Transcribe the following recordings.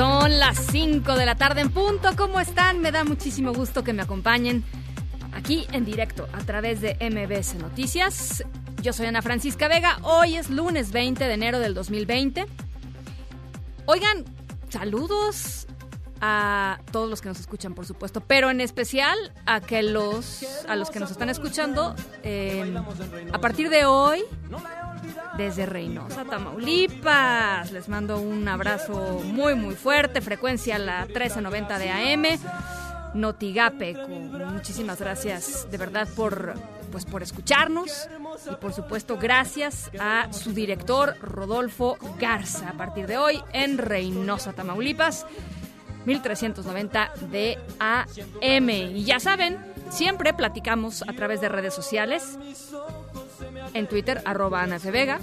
Son las 5 de la tarde en punto. ¿Cómo están? Me da muchísimo gusto que me acompañen aquí en directo a través de MBS Noticias. Yo soy Ana Francisca Vega. Hoy es lunes 20 de enero del 2020. Oigan, saludos a todos los que nos escuchan, por supuesto, pero en especial a que los a los que nos están escuchando eh, a partir de hoy desde Reynosa, Tamaulipas. Les mando un abrazo muy muy fuerte, frecuencia la 1390 de AM. Notigape, muchísimas gracias de verdad por pues por escucharnos y por supuesto gracias a su director Rodolfo Garza a partir de hoy en Reynosa, Tamaulipas. 1390 de AM. Y ya saben, siempre platicamos a través de redes sociales. En Twitter, arroba Ana F. Vega.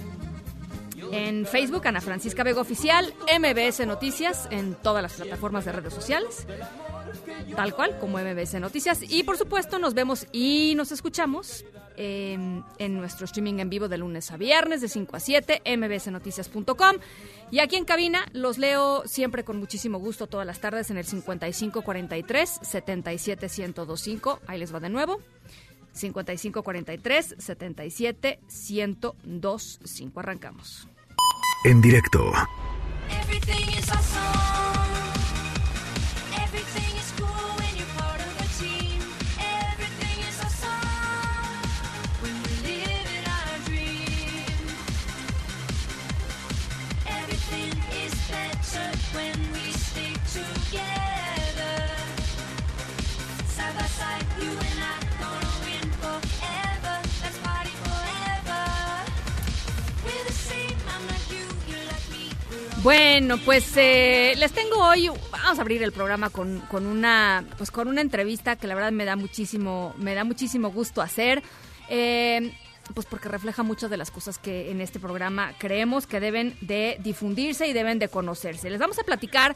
En Facebook, Ana Francisca Vega Oficial. MBS Noticias en todas las plataformas de redes sociales. Tal cual, como MBS Noticias. Y por supuesto, nos vemos y nos escuchamos en, en nuestro streaming en vivo de lunes a viernes de 5 a 7, mbsnoticias.com. Y aquí en cabina los leo siempre con muchísimo gusto todas las tardes en el 5543 77125. Ahí les va de nuevo. 5543 77 1025. Arrancamos. En directo Everything is awesome. Bueno, pues eh, les tengo hoy, vamos a abrir el programa con, una, pues con una entrevista que la verdad me da muchísimo, me da muchísimo gusto hacer. Eh, pues porque refleja muchas de las cosas que en este programa creemos que deben de difundirse y deben de conocerse. Les vamos a platicar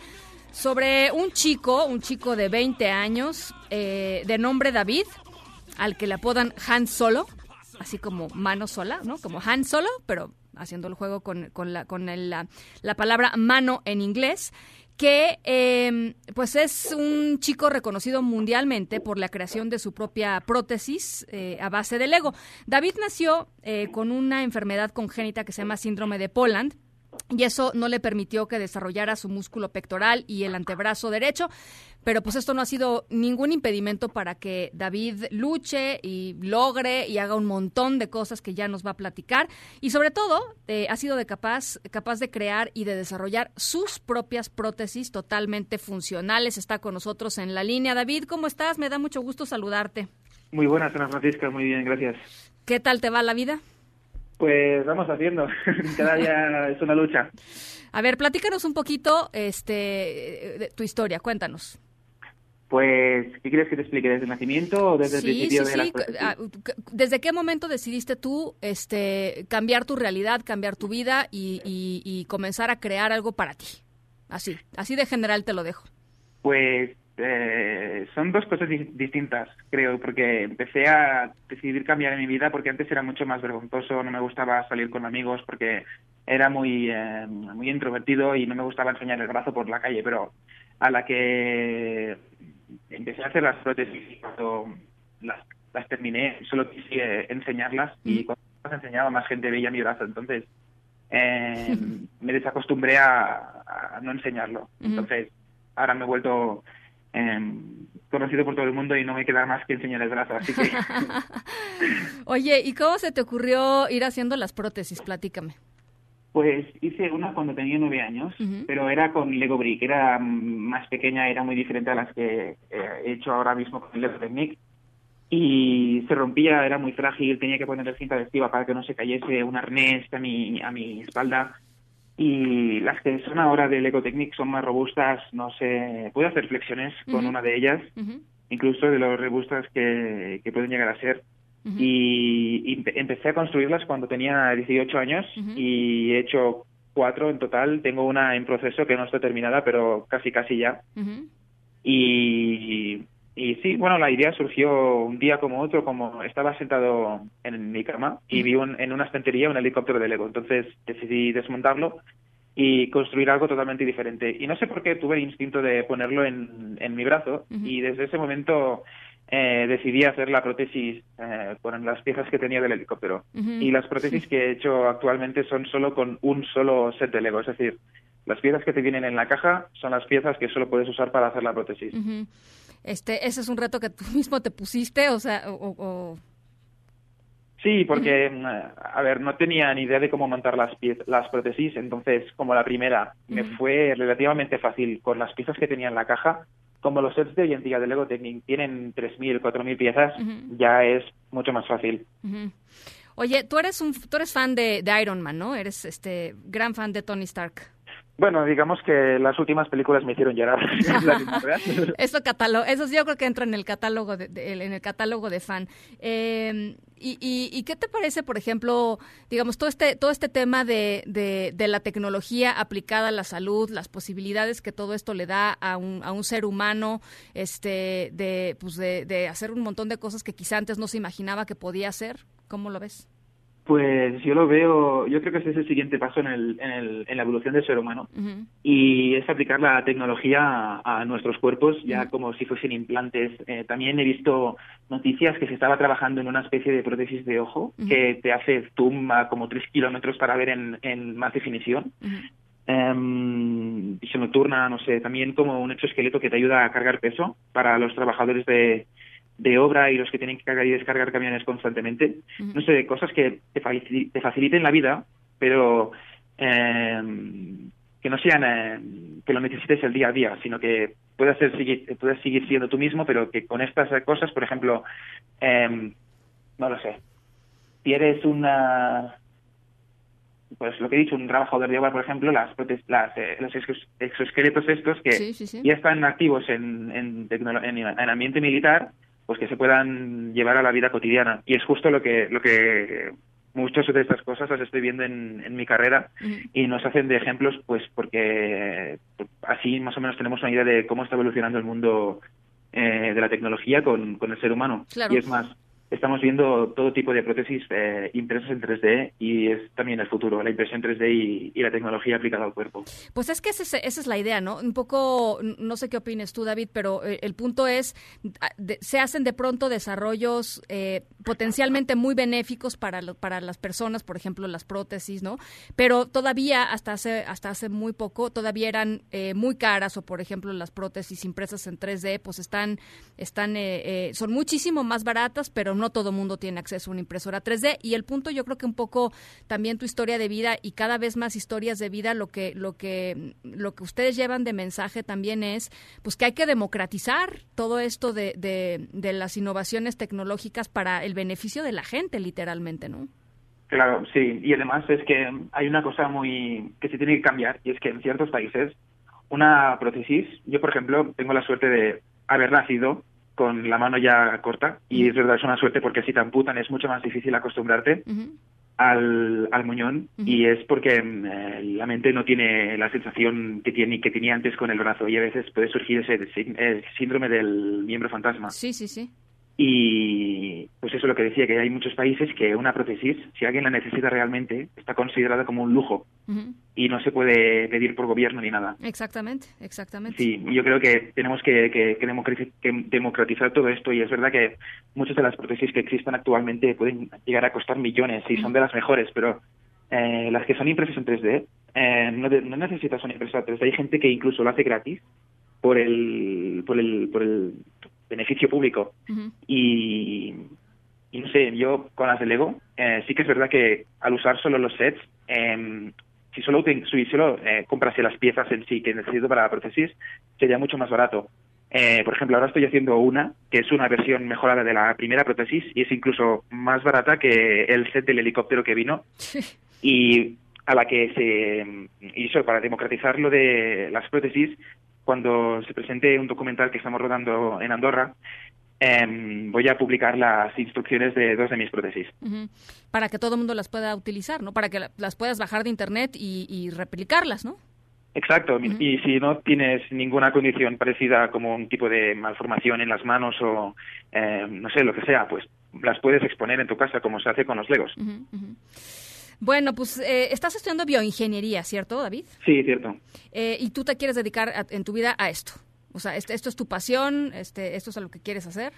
sobre un chico, un chico de 20 años, eh, de nombre David, al que le apodan Han Solo, así como mano sola, ¿no? Como Han Solo, pero haciendo el juego con, la, con el- la, la palabra mano en inglés, que eh, pues es un chico reconocido mundialmente por la creación de su propia prótesis eh, a base de Lego. David nació eh, con una enfermedad congénita que se llama síndrome de Poland, y eso no le permitió que desarrollara su músculo pectoral y el antebrazo derecho, pero pues esto no ha sido ningún impedimento para que David luche y logre y haga un montón de cosas que ya nos va a platicar y sobre todo eh, ha sido de capaz capaz de crear y de desarrollar sus propias prótesis totalmente funcionales. Está con nosotros en la línea. David, ¿cómo estás? Me da mucho gusto saludarte. Muy buenas, Ana Francisca, muy bien, gracias. ¿Qué tal te va la vida? Pues vamos haciendo, cada día es una lucha. A ver, platícanos un poquito este de tu historia, cuéntanos. Pues, ¿qué quieres que te explique? ¿Desde el nacimiento o desde el Sí, principio sí, de sí. Ah, ¿Desde qué momento decidiste tú este, cambiar tu realidad, cambiar tu vida y, y- y comenzar a crear algo para ti? Así, así de general te lo dejo. Pues eh, son dos cosas di- distintas, creo, porque empecé a decidir cambiar mi vida porque antes era mucho más vergonzoso, no me gustaba salir con amigos porque era muy, eh, muy introvertido y no me gustaba enseñar el brazo por la calle, pero a la que empecé a hacer las prótesis y cuando las, las terminé, solo quise enseñarlas y cuando las enseñaba más gente veía mi brazo, entonces eh, me desacostumbré a, a no enseñarlo. Entonces, ahora me he vuelto eh, conocido por todo el mundo y no me queda más que enseñar el brazo, así que Oye, ¿y cómo se te ocurrió ir haciendo las prótesis? Platícame. Pues hice una cuando tenía nueve años, pero era con Lego Brick, era más pequeña, era muy diferente a las que eh, he hecho ahora mismo con Lego Technic. y se rompía, era muy frágil, tenía que ponerle cinta adhesiva para que no se cayese, un arnés a mi, a mi espalda. Y las que son ahora de Lego Technic son más robustas, no sé, puedo hacer flexiones con una de ellas, incluso de lo robustas que, que pueden llegar a ser. Y, y empe- empecé a construirlas cuando tenía 18 años y he hecho cuatro en total. Tengo una en proceso que no está terminada, pero casi casi ya. Y, y sí, bueno, la idea surgió un día como otro, como estaba sentado en mi cama y vi un- en una estantería un helicóptero de Lego. Entonces decidí desmontarlo y construir algo totalmente diferente. Y no sé por qué tuve el instinto de ponerlo en, en mi brazo y desde ese momento eh, decidí hacer la prótesis eh, con las piezas que tenía del helicóptero. Y las prótesis que he hecho actualmente son solo con un solo set de Lego, es decir, las piezas que te vienen en la caja son las piezas que solo puedes usar para hacer la prótesis. Este, ese es un reto que tú mismo te pusiste, o sea, o, Sí, porque, mm, a ver, no tenía ni idea de cómo montar las, las prótesis, entonces, como la primera, me fue relativamente fácil con las piezas que tenía en la caja. Como los sets de hoy en día de Lego Technic tienen 3.000, 4.000 piezas, Ujú. ya es mucho más fácil. Oye, tú eres un, tú eres fan de, de Iron Man, ¿no? Eres este gran fan de Tony Stark. Bueno, digamos que las últimas películas me hicieron llorar. Eso catalo- eso yo creo que entra en el catálogo de, de- en el catálogo de fan. Eh, y, y- y qué te parece, por ejemplo, digamos todo este todo este tema de, de, de la tecnología aplicada a la salud, las posibilidades que todo esto le da a un, a un ser humano, este, de pues de, de hacer un montón de cosas que quizá antes no se imaginaba que podía hacer. ¿Cómo lo ves? Pues yo lo veo, yo creo que ese es el siguiente paso en, el, en, el, en la evolución del ser humano. Y es aplicar la tecnología a, a nuestros cuerpos ya como si fuesen implantes. Eh, también he visto noticias que se estaba trabajando en una especie de prótesis de ojo que te hace zoom a como tres kilómetros para ver en, en más definición. ujú, Em, visión nocturna, no sé, también como un exoesqueleto que te ayuda a cargar peso para los trabajadores de, de obra y los que tienen que cargar y descargar camiones constantemente. No sé, cosas que te, facil- te faciliten la vida, pero em, que no sean em, que lo necesites el día a día, sino que puedas, ser, seguir, puedas seguir siendo tú mismo, pero que con estas cosas, por ejemplo, em, no lo sé, si eres una pues lo que he dicho, un trabajador de obra, por ejemplo, las, las eh, los exoesqueletos estos que Sí, sí, sí. ya están activos en, en, en, en ambiente militar, pues que se puedan llevar a la vida cotidiana. Y es justo lo que, lo que muchas de estas cosas las estoy viendo en, en mi carrera y nos hacen de ejemplos, pues porque pues, así más o menos tenemos una idea de cómo está evolucionando el mundo eh, de la tecnología con, con el ser humano. Claro. Y es más, estamos viendo todo tipo de prótesis eh, impresas en 3D y es también el futuro, la impresión 3D y, la tecnología aplicada al cuerpo. Pues es que ese es- esa es la idea, ¿no? Un poco, no sé qué opines tú, David, pero eh, el punto es, ah, se hacen de pronto desarrollos eh, potencialmente muy benéficos para, lo- para las personas, por ejemplo, las prótesis, ¿no? Pero todavía, hasta hace, hasta hace muy poco, todavía eran eh, muy caras, o por ejemplo, las prótesis impresas en 3D, pues están, están eh, eh, son muchísimo más baratas, pero no todo mundo tiene acceso a una impresora 3D. Y el punto, yo creo que un poco también tu historia de vida y cada vez más historias de vida, lo que, lo que, lo que ustedes llevan de mensaje también es, pues que hay que democratizar todo esto de, de, de las innovaciones tecnológicas para el beneficio de la gente, literalmente, ¿no? Claro, sí, y además es que hay una cosa muy que se tiene que cambiar y es que en ciertos países una prótesis, yo por ejemplo tengo la suerte de haber nacido con la mano ya corta y es verdad es una suerte porque si te amputan es mucho más difícil acostumbrarte al, al muñón y es porque mm, eh, la mente no tiene la sensación que tiene que tenía antes con el brazo y a veces puede surgir ese eh, síndrome del miembro fantasma. Sí, sí, sí. Y pues eso es lo que decía, que hay muchos países que una prótesis, si alguien la necesita realmente, está considerada como un lujo y no se puede pedir por gobierno ni nada. Exactamente, exactamente. Sí, yo creo que tenemos que, que- que democratiz- que democratizar todo esto y es verdad que muchas de las prótesis que existen actualmente pueden llegar a costar millones y son de las mejores, pero eh, las que son impresas en 3D eh, no, de- no necesitas una impresora 3D. Hay gente que incluso lo hace gratis por el, por el, por el público. Y, y no sé, yo con las de Lego, eh, sí que es verdad que al usar solo los sets, em, si solo, si solo eh, comprase las piezas en sí que necesito para la prótesis, sería mucho más barato. Eh, por ejemplo, ahora estoy haciendo una, que es una versión mejorada de la primera prótesis y es incluso más barata que el set del helicóptero que vino. Y a la que se hizo para democratizar lo de las prótesis cuando se presente un documental que estamos rodando en Andorra em, voy a publicar las instrucciones de dos de mis prótesis Ujú. Para que todo el mundo las pueda utilizar, ¿no? Para que la- las puedas bajar de internet y, y replicarlas, ¿no? exacto y si no tienes ninguna condición parecida como un tipo de malformación en las manos o em, no sé lo que sea pues las puedes exponer en tu casa como se hace con los legos. Bueno, pues eh, estás estudiando bioingeniería, ¿cierto, David? sí cierto Eh, y tú te quieres dedicar a- en tu vida a esto. O sea, este- esto es tu pasión, este, esto es a lo que quieres hacer.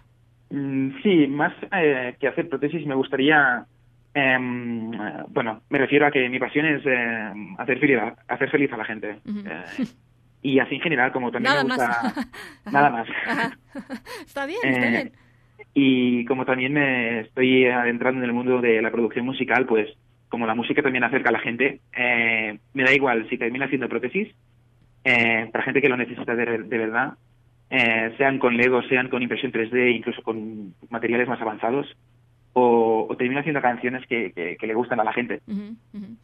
Mm, Sí, más eh, que hacer prótesis me gustaría, em, eh, bueno, me refiero a que mi pasión es eh, hacer, feliz a, hacer feliz a la gente. Eh, y así en general, como también Nada me gusta... más. nada más. Ajá. Está bien, está Eh, bien. Y como también me estoy adentrando en el mundo de la producción musical, pues como la música también acerca a la gente, eh, me da igual si termina haciendo prótesis, eh, para gente que lo necesita de, de verdad, eh, sean con Lego, sean con impresión 3D, incluso con materiales más avanzados, o, o termina haciendo canciones que, que- le gustan a la gente. Ujú.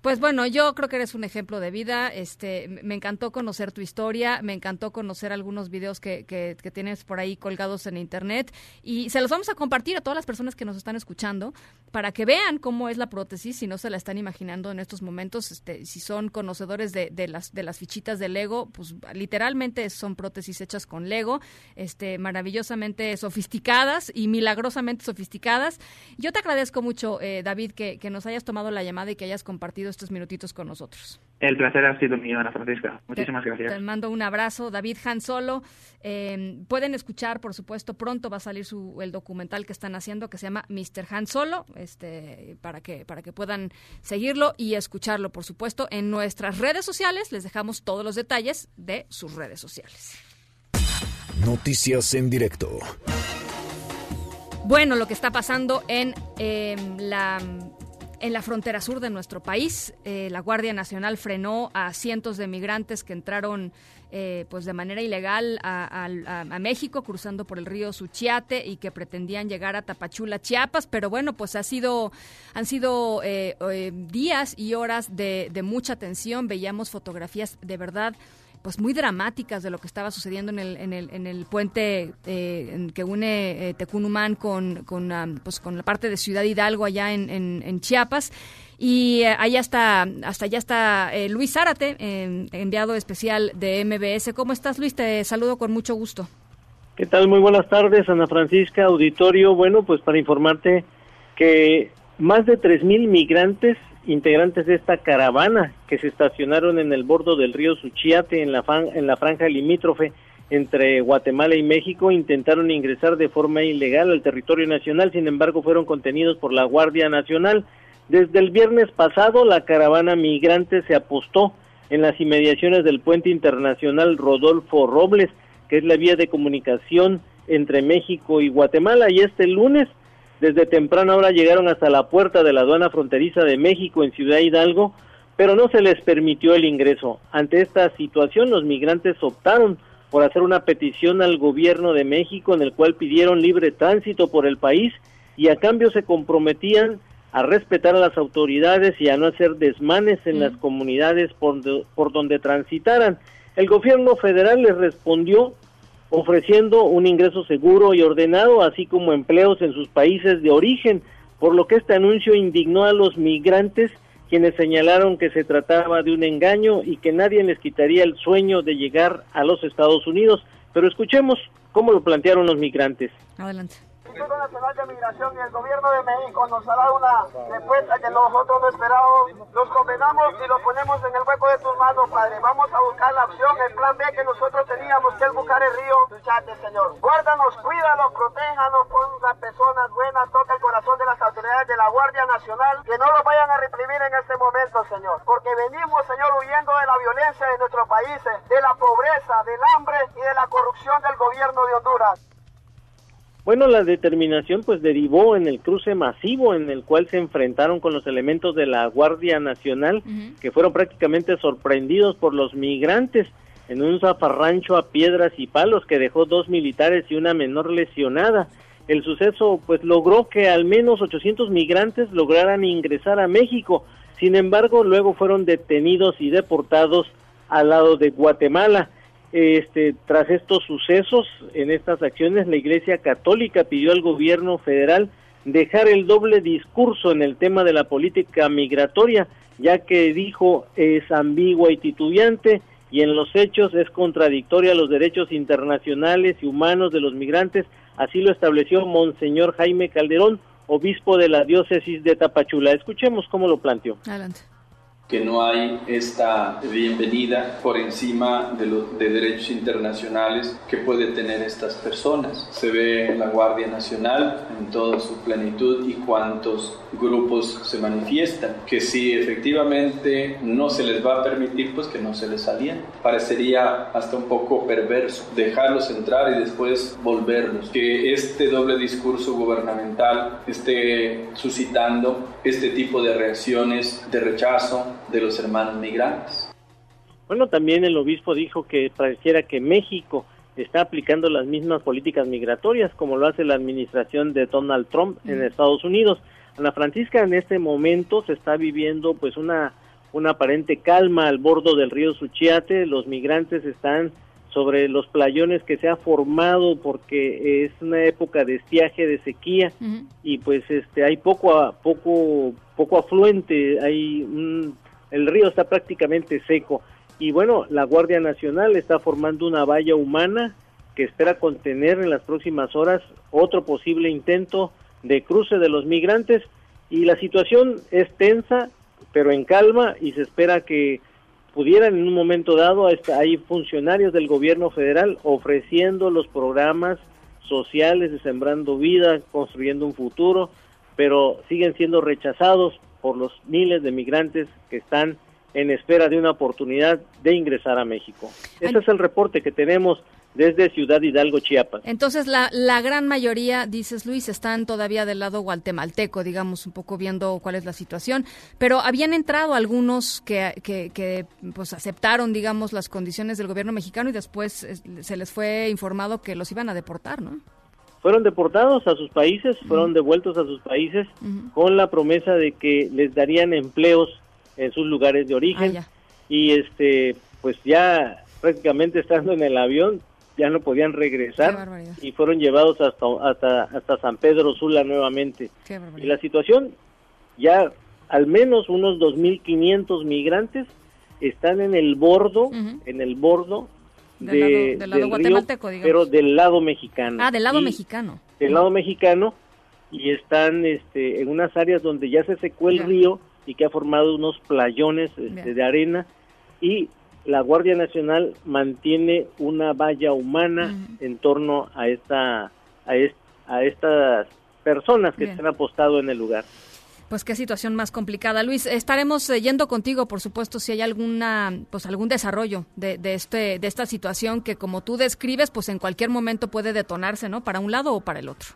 Pues bueno, yo creo que eres un ejemplo de vida. Este, me encantó conocer tu historia, me encantó conocer algunos videos que, que, que tienes por ahí colgados en internet y se los vamos a compartir a todas las personas que nos están escuchando para que vean cómo es la prótesis, si no se la están imaginando en estos momentos, este, si son conocedores de, de las de las fichitas de Lego, pues literalmente son prótesis hechas con Lego, este, maravillosamente sofisticadas y milagrosamente sofisticadas. Yo te agradezco mucho, eh, David, que, que nos hayas tomado la llamada y que hayas compartido estos minutitos con nosotros. El placer ha sido mío, Ana Francisca. Muchísimas Te- gracias. Te mando un abrazo, David Han Solo. Eh, pueden escuchar, por supuesto, pronto va a salir su, el documental que están haciendo que se llama Mr. Han Solo, este, para que para que puedan seguirlo y escucharlo, por supuesto, en nuestras redes sociales. Les dejamos todos los detalles de sus redes sociales. Noticias en directo. Bueno, lo que está pasando en eh, la en la frontera sur de nuestro país, eh, la Guardia Nacional frenó a cientos de migrantes que entraron eh, pues de manera ilegal a, a- México cruzando por el río Suchiate y que pretendían llegar a Tapachula, Chiapas, pero bueno, pues ha sido han sido eh, eh, días y horas de, de mucha tensión. Veíamos fotografías de verdad pues muy dramáticas de lo que estaba sucediendo en el, en el, en el puente eh, que une eh, Tecunumán con, con, ah, pues con la parte de Ciudad Hidalgo allá en, en- Chiapas. Y eh, allá está, hasta allá está eh, Luis Zárate, enviado especial de MBS. ¿Cómo estás, Luis? Te saludo con mucho gusto. ¿Qué tal? Muy buenas tardes, Ana Francisca, auditorio. Bueno, pues para informarte que más de 3.000 migrantes integrantes de esta caravana que se estacionaron en el bordo del río Suchiate, en la, en la franja limítrofe entre Guatemala y México, intentaron ingresar de forma ilegal al territorio nacional, sin embargo fueron contenidos por la Guardia Nacional. Desde el viernes pasado, la caravana migrante se apostó en las inmediaciones del puente internacional Rodolfo Robles, que es la vía de comunicación entre México y Guatemala, y este lunes, desde temprana hora, llegaron hasta la puerta de la aduana fronteriza de México en Ciudad Hidalgo, pero no se les permitió el ingreso. Ante esta situación, los migrantes optaron por hacer una petición al gobierno de México en el cual pidieron libre tránsito por el país y a cambio se comprometían a respetar a las autoridades y a no hacer desmanes en las comunidades por donde transitaran. El gobierno federal les respondió ofreciendo un ingreso seguro y ordenado, así como empleos en sus países de origen, por lo que este anuncio indignó a los migrantes, quienes señalaron que se trataba de un engaño y que nadie les quitaría el sueño de llegar a los Estados Unidos. Pero escuchemos cómo lo plantearon los migrantes. Adelante. Instituto Nacional de Migración y el Gobierno de México nos ha dado una respuesta que nosotros no esperábamos. Nos condenamos y lo ponemos en el hueco de tus manos, Padre. Vamos a buscar la opción, el plan B que nosotros teníamos, que es buscar el río Suchate, Señor. Guárdanos, cuídanos, protéjanos, pon las personas buenas, toca el corazón de las autoridades de la Guardia Nacional, que no lo vayan a reprimir en este momento, Señor. Porque venimos, Señor, huyendo de la violencia de nuestros países, de la pobreza, del hambre y de la corrupción del gobierno de Honduras. Bueno, la determinación pues derivó en el cruce masivo en el cual se enfrentaron con los elementos de la Guardia Nacional que fueron prácticamente sorprendidos por los migrantes. en un zafarrancho a piedras y palos que dejó dos militares y una menor lesionada. El suceso pues logró que al menos 800 migrantes lograran ingresar a México. Sin embargo, luego fueron detenidos y deportados al lado de Guatemala. Este, tras estos sucesos, en estas acciones, la Iglesia Católica pidió al gobierno federal dejar el doble discurso en el tema de la política migratoria, ya que dijo es ambigua y titubeante y en los hechos es contradictoria a los derechos internacionales y humanos de los migrantes, así lo estableció Monseñor Jaime Calderón, obispo de la diócesis de Tapachula. Escuchemos cómo lo planteó. Adelante. Que no hay esta bienvenida por encima de los de derechos internacionales que puede tener estas personas. Se ve la Guardia Nacional en toda su plenitud y cuántos grupos se manifiestan, que si efectivamente no se les va a permitir, pues que no se les aliente. Parecería hasta un poco perverso dejarlos entrar y después volverlos, que este doble discurso gubernamental esté suscitando este tipo de reacciones de rechazo de los hermanos migrantes. Bueno, también el obispo dijo que pareciera que México está aplicando las mismas políticas migratorias como lo hace la administración de Donald Trump en Estados Unidos. Ana Francisca en este momento se está viviendo pues una una aparente calma al bordo del río Suchiate, los migrantes están sobre los playones que se ha formado porque es una época de estiaje, de sequía y pues este hay poco a, poco poco afluente, hay un- el río está prácticamente seco. Y bueno, la Guardia Nacional está formando una valla humana que espera contener en las próximas horas otro posible intento de cruce de los migrantes. Y la situación es tensa, pero en calma y se espera que pudieran en un momento dado, hay funcionarios del gobierno federal ofreciendo los programas sociales de Sembrando Vida, construyendo un futuro, pero siguen siendo rechazados por los miles de migrantes que están en espera de una oportunidad de ingresar a México. Ese es el reporte que tenemos desde Ciudad Hidalgo, Chiapas. Entonces, la, la gran mayoría, dices Luis, están todavía del lado guatemalteco, digamos, un poco viendo cuál es la situación. Pero habían entrado algunos que, que, que, pues, aceptaron, digamos, las condiciones del gobierno mexicano y después se les fue informado que los iban a deportar, ¿no? Fueron deportados a sus países, fueron devueltos a sus países con la promesa de que les darían empleos en sus lugares de origen. Ah, y este pues ya prácticamente estando en el avión ya no podían regresar y fueron llevados hasta hasta hasta San Pedro Sula nuevamente. Y la situación ya al menos unos 2500 migrantes están en el bordo, en el bordo Del de- lado- del lado río, guatemalteco, digamos. pero del lado mexicano. Ah, del lado Y- mexicano. del lado mexicano y están este, en unas áreas donde ya se secó el río y que ha formado unos playones este, de arena y la Guardia Nacional mantiene una valla humana en torno a esta a, est- a estas personas que Bien. se han apostado en el lugar. Pues qué situación más complicada. Luis, estaremos eh, yendo contigo, por supuesto, si hay alguna, pues algún desarrollo de, de este, de esta situación que, como tú describes, pues en cualquier momento puede detonarse, ¿no? Para un lado o para el otro.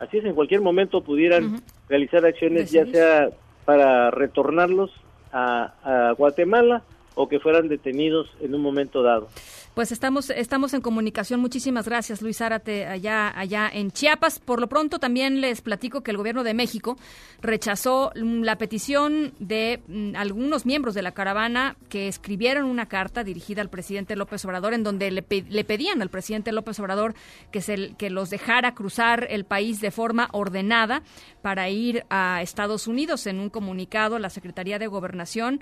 Así es, en cualquier momento pudieran realizar acciones ya sea para retornarlos a, a Guatemala o que fueran detenidos en un momento dado. Pues estamos, estamos en comunicación. Muchísimas gracias, Luis Zárate, allá, allá en Chiapas. Por lo pronto, también les platico que el gobierno de México rechazó mm, la petición de mm, algunos miembros de la caravana que escribieron una carta dirigida al presidente López Obrador en donde le, le pedían al presidente López Obrador que, se, que los dejara cruzar el país de forma ordenada para ir a Estados Unidos. En un comunicado, la Secretaría de Gobernación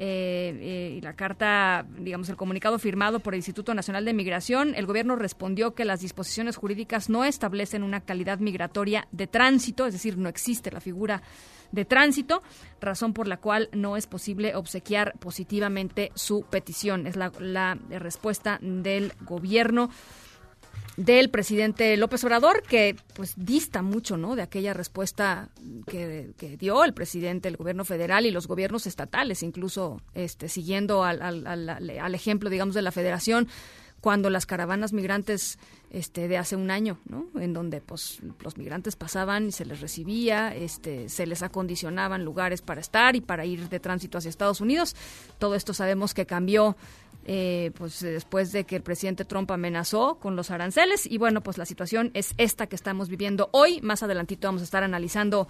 eh, y la carta, digamos, el comunicado firmado por el Instituto Nacional de Migración, el gobierno respondió que las disposiciones jurídicas no establecen una calidad migratoria de tránsito, es decir, no existe la figura de tránsito, razón por la cual no es posible obsequiar positivamente su petición. Es la, la respuesta del gobierno del presidente López Obrador, que pues dista mucho, ¿no? De aquella respuesta que, que dio el presidente, el gobierno federal y los gobiernos estatales, incluso este, siguiendo al, al, al, ejemplo, digamos, de la federación, cuando las caravanas migrantes este, de hace un año, ¿no? En donde pues los migrantes pasaban y se les recibía, este, se les acondicionaban lugares para estar y para ir de tránsito hacia Estados Unidos. Todo esto sabemos que cambió eh, pues después de que el presidente Trump amenazó con los aranceles. Y bueno, pues la situación es esta que estamos viviendo hoy. Más adelantito vamos a estar analizando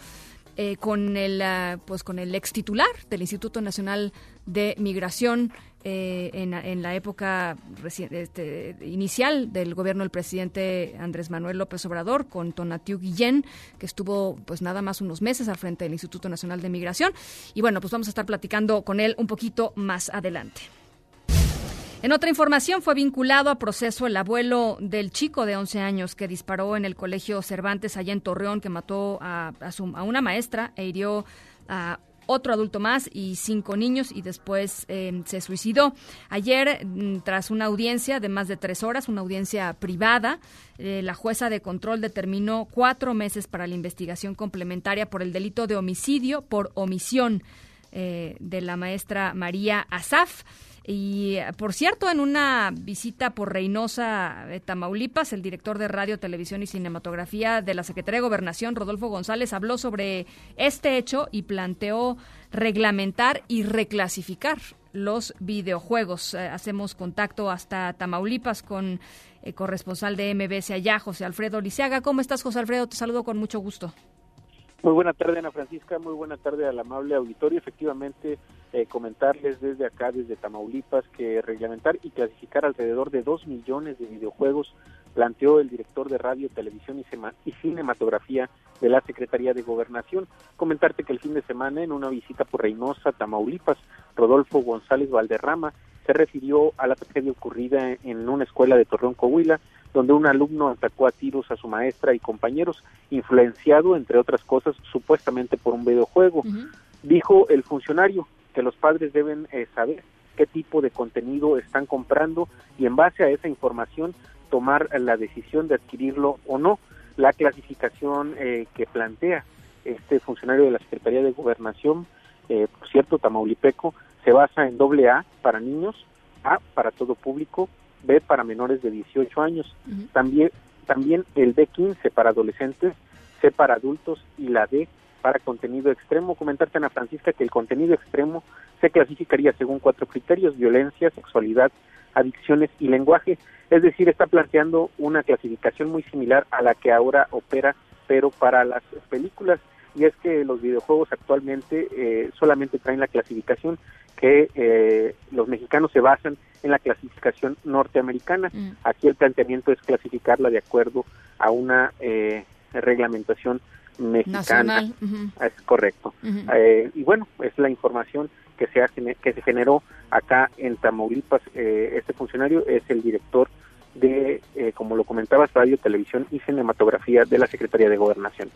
eh, con el ah, pues con el ex titular del Instituto Nacional de Migración eh, en, la época este, inicial del gobierno del presidente Andrés Manuel López Obrador con Tonatiu Guillén que estuvo pues nada más unos meses al frente del Instituto Nacional de Migración y bueno pues vamos a estar platicando con él un poquito más adelante. En otra información, fue vinculado a proceso el abuelo del chico de 11 años que disparó en el colegio Cervantes allá en Torreón, que mató a, su- a una maestra e hirió a otro adulto más y cinco niños y después eh, se suicidó. Ayer, mm, tras una audiencia de más de tres horas, una audiencia privada, eh, la jueza de control determinó cuatro meses para la investigación complementaria por el delito de homicidio por omisión eh, de la maestra María Asaf. Y eh, por cierto, en una visita por Reynosa, eh, Tamaulipas, el director de Radio, Televisión y Cinematografía de la Secretaría de Gobernación, Rodolfo González, habló sobre este hecho y planteó reglamentar y reclasificar los videojuegos. Eh, hacemos contacto hasta Tamaulipas con el corresponsal de MBS allá, José Alfredo Lisiaga. ¿Cómo estás, José Alfredo? Te saludo con mucho gusto. Muy buena tarde, Ana Francisca. Muy buena tarde al amable auditorio. Efectivamente, eh, comentarles desde acá, desde Tamaulipas, que reglamentar y clasificar alrededor de dos millones de videojuegos planteó el director de radio, televisión y cinematografía de la Secretaría de Gobernación. Comentarte que el fin de semana, en una visita por Reynosa, Tamaulipas, Rodolfo González Valderrama se refirió a la tragedia ocurrida en una escuela de Torreón, Coahuila, donde un alumno atacó a tiros a su maestra y compañeros, influenciado, entre otras cosas, supuestamente por un videojuego. Dijo el funcionario que los padres deben eh, saber qué tipo de contenido están comprando y en base a esa información tomar la decisión de adquirirlo o no. La clasificación eh, que plantea este funcionario de la Secretaría de Gobernación, eh, por cierto, Tamaulipeco, se basa en doble A para niños, A para todo público, B para menores de 18 años, también, también el D15 para adolescentes, C para adultos y la D para contenido extremo. Comentarte, Ana Francisca, que el contenido extremo se clasificaría según cuatro criterios, violencia, sexualidad, adicciones y lenguaje. Es decir, está planteando una clasificación muy similar a la que ahora opera, pero para las películas. Y es que los videojuegos actualmente eh, solamente traen la clasificación que eh, los mexicanos se basan en la clasificación norteamericana. Aquí el planteamiento es clasificarla de acuerdo a una eh, reglamentación mexicana. Es correcto. Eh, y bueno, es la información que se, ha que se generó acá en Tamaulipas. Eh, este funcionario es el director de, eh, como lo comentabas, Radio, Televisión y Cinematografía de la Secretaría de Gobernación.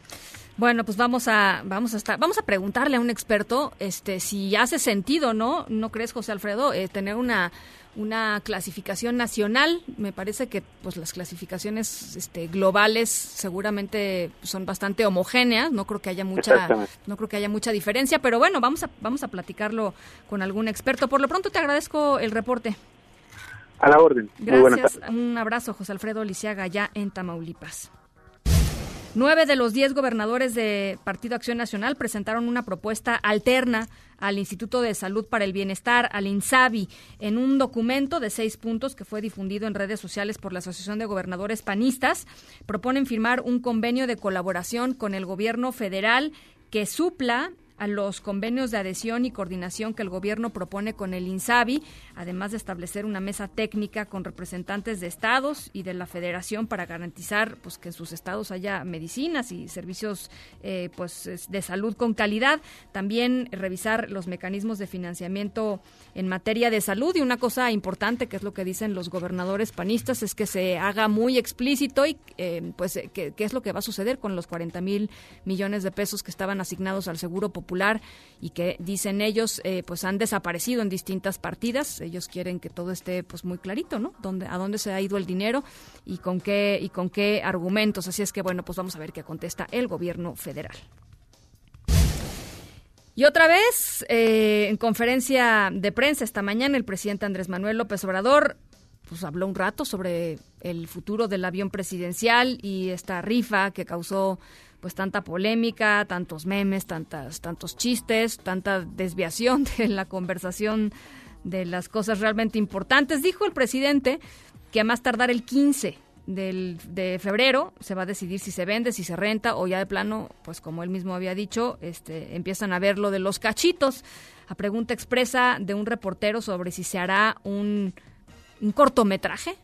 Bueno, pues vamos a vamos a estar vamos a preguntarle a un experto este si hace sentido, ¿no? ¿No crees, José Alfredo, eh, tener una una clasificación nacional? Me parece que pues las clasificaciones este, globales seguramente son bastante homogéneas, no creo que haya mucha no creo que haya mucha diferencia, pero bueno, vamos a vamos a platicarlo con algún experto. Por lo pronto te agradezco el reporte. A la orden. Muy buenas Gracias. tardes. Un abrazo, José Alfredo Lisiaga, allá en Tamaulipas. Nueve de los diez gobernadores de Partido Acción Nacional presentaron una propuesta alterna al Instituto de Salud para el Bienestar, al INSABI, en un documento de seis puntos que fue difundido en redes sociales por la Asociación de Gobernadores Panistas. Proponen firmar un convenio de colaboración con el gobierno federal que supla a los convenios de adhesión y coordinación que el gobierno propone con el INSABI, además de establecer una mesa técnica con representantes de estados y de la federación para garantizar pues que en sus estados haya medicinas y servicios eh, pues es- de salud con calidad, también revisar los mecanismos de financiamiento en materia de salud. Y una cosa importante que es lo que dicen los gobernadores panistas es que se haga muy explícito y eh, pues eh, qué es lo que va a suceder con los 40 mil millones de pesos que estaban asignados al Seguro Popular y que dicen ellos eh, pues han desaparecido en distintas partidas. Ellos quieren que todo esté pues muy clarito, ¿no? Dónde, a dónde se ha ido el dinero y con qué y con qué argumentos. Así es que bueno, pues vamos a ver qué contesta el gobierno federal. Y otra vez, eh, en conferencia de prensa esta mañana, el presidente Andrés Manuel López Obrador pues habló un rato sobre el futuro del avión presidencial y esta rifa que causó pues tanta polémica, tantos memes, tantas, tantos chistes, tanta desviación de la conversación de las cosas realmente importantes. Dijo el presidente que a más tardar el 15 del, de febrero se va a decidir si se vende, si se renta o ya de plano, pues como él mismo había dicho, este, empiezan a ver lo de los cachitos. A pregunta expresa de un reportero sobre si se hará un, un cortometraje,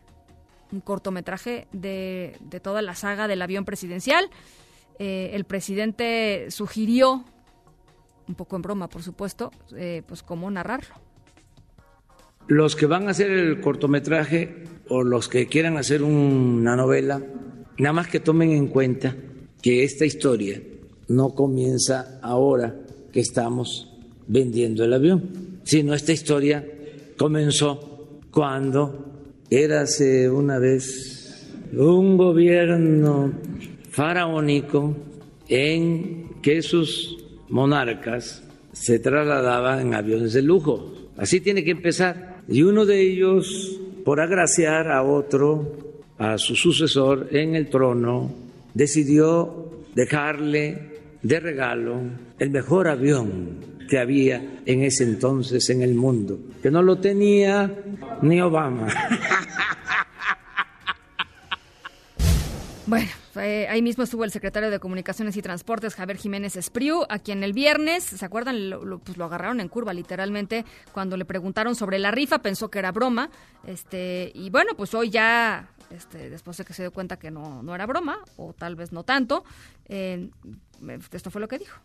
un cortometraje de, de, toda la saga del avión presidencial. Eh, el presidente sugirió, un poco en broma por supuesto, eh, pues cómo narrarlo. Los que van a hacer el cortometraje o los que quieran hacer una novela, nada más que tomen en cuenta que esta historia no comienza ahora que estamos vendiendo el avión, sino esta historia comenzó cuando érase una vez un gobierno faraónico en que sus monarcas se trasladaban en aviones de lujo. Así tiene que empezar. Y uno de ellos por agraciar a otro, a su sucesor en el trono, decidió dejarle de regalo el mejor avión que había en ese entonces en el mundo, que no lo tenía ni Obama. Bueno, eh, ahí mismo estuvo el secretario de Comunicaciones y Transportes, Javier Jiménez Espriu, a quien el viernes, ¿se acuerdan? Lo, pues lo agarraron en curva, literalmente, cuando le preguntaron sobre la rifa, pensó que era broma, este, y bueno, pues hoy ya, este, después de que se dio cuenta que no, no era broma, o tal vez no tanto, eh, esto fue lo que dijo.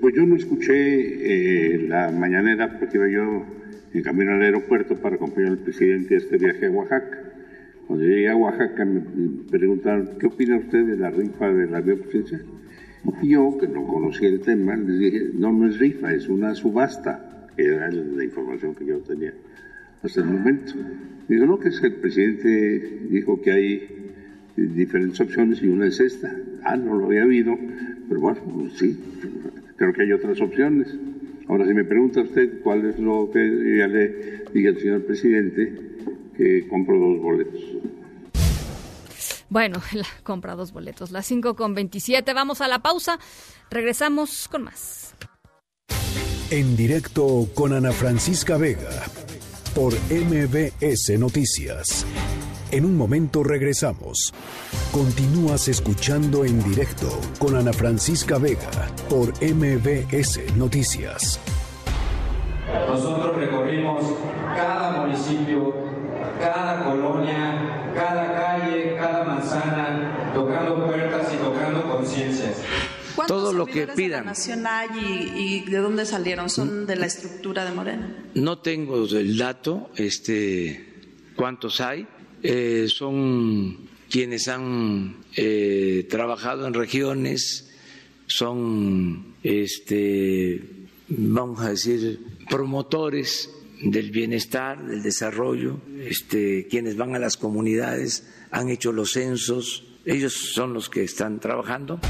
Pues yo no escuché eh, la mañanera porque iba yo en camino al aeropuerto para acompañar al presidente a este viaje a Oaxaca. Cuando llegué a Oaxaca me preguntaron, ¿qué opina usted de la rifa del avión presidencial? Y yo, que no conocía el tema, les dije, no, no es rifa, es una subasta, que era la información que yo tenía hasta el momento. Digo, no, que es que el presidente dijo que hay diferentes opciones y una es esta. Ah, no lo había habido, pero bueno, pues sí, creo que hay otras opciones. Ahora, si me pregunta usted cuál es lo que ya le diga al señor presidente, que compro dos boletos. Bueno, la, compra dos boletos. Las 5 con 27. Vamos a la pausa. Regresamos con más. En directo con Ana Francisca Vega por MBS Noticias. En un momento regresamos. Continúas escuchando en directo con Ana Francisca Vega por MBS Noticias. Nosotros recorrimos cada municipio, cada colonia, cada calle, cada manzana, tocando puertas y tocando conciencias. Todo lo que pidan. Nacional y, y, de dónde salieron? ¿Son de la estructura de Morena? No tengo el dato, este, cuántos hay. Eh, son quienes han eh, trabajado en regiones, son, este, vamos a decir, promotores del bienestar, del desarrollo, este, quienes van a las comunidades, han hecho los censos, ellos son los que están trabajando.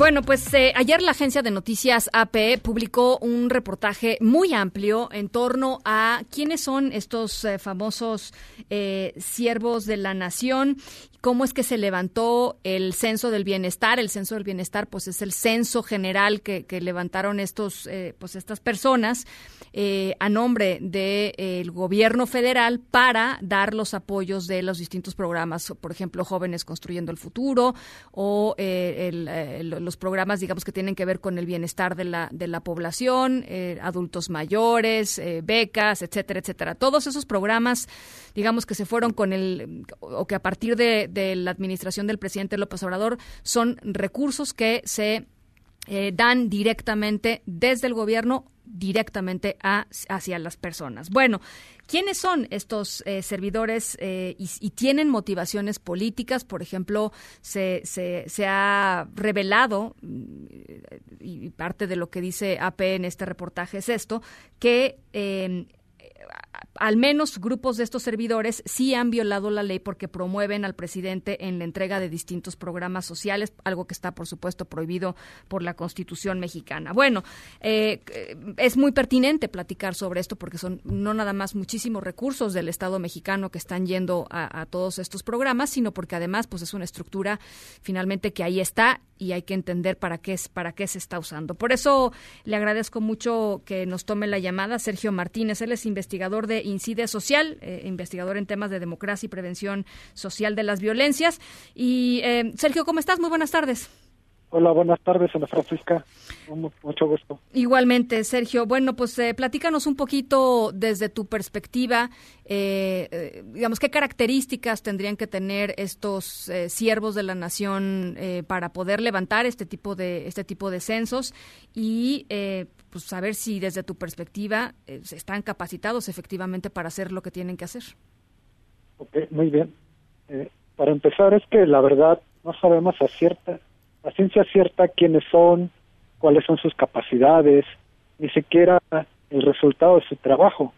Bueno, pues eh, ayer la agencia de noticias AP publicó un reportaje muy amplio en torno a quiénes son estos eh, famosos eh, siervos de la nación cómo es que se levantó el censo del bienestar. El censo del bienestar, pues es el censo general que, levantaron estos, eh, pues estas personas a nombre del de, gobierno federal para dar los apoyos de los distintos programas, por ejemplo, jóvenes construyendo el futuro o los programas, digamos, que tienen que ver con el bienestar de la, de la población, adultos mayores, becas, etcétera, etcétera. Todos esos programas, digamos, que se fueron con el, o que a partir de, de la administración del presidente López Obrador son recursos que se eh, dan directamente desde el gobierno directamente a, hacia las personas. Bueno, ¿quiénes son estos eh, servidores eh, y, tienen motivaciones políticas? Por ejemplo, se, se, se, ha revelado, y parte de lo que dice AP en este reportaje es esto, que al menos grupos de estos servidores sí han violado la ley porque promueven al presidente en la entrega de distintos programas sociales, algo que está, por supuesto, prohibido por la Constitución mexicana. Bueno, eh, es muy pertinente platicar sobre esto porque son no nada más muchísimos recursos del Estado mexicano que están yendo a, todos estos programas, sino porque además pues es una estructura finalmente que ahí está y hay que entender para qué es para qué se está usando. Por eso le agradezco mucho que nos tome la llamada Sergio Martínez. Él es investigador de Incide Social, eh, investigador en temas de democracia y prevención social de las violencias. Y eh, Sergio, ¿cómo estás? Muy buenas tardes. Hola, buenas tardes, Ana Francisca. Mucho gusto. Igualmente, Sergio. Bueno, pues eh, platícanos un poquito desde tu perspectiva, eh, eh, digamos, qué características tendrían que tener estos siervos de la nación para poder levantar este tipo de este tipo de censos y pues saber si desde tu perspectiva eh, están capacitados efectivamente para hacer lo que tienen que hacer. Ok, muy bien. Eh, para empezar, es que la verdad no sabemos a cierta, a ciencia cierta quiénes son, cuáles son sus capacidades, ni siquiera el resultado de su trabajo.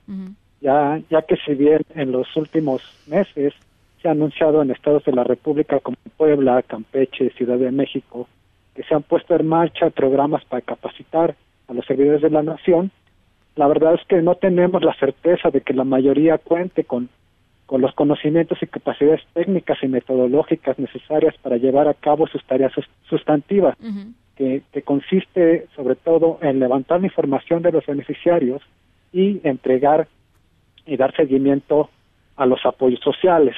Ya, ya que si bien en los últimos meses se ha anunciado en estados de la República como Puebla, Campeche, Ciudad de México, que se han puesto en marcha programas para capacitar a los servidores de la nación, la verdad es que no tenemos la certeza de que la mayoría cuente con, con los conocimientos y capacidades técnicas y metodológicas necesarias para llevar a cabo sus tareas sus- sustantivas, que, que consiste sobre todo en levantar la información de los beneficiarios y entregar y dar seguimiento a los apoyos sociales.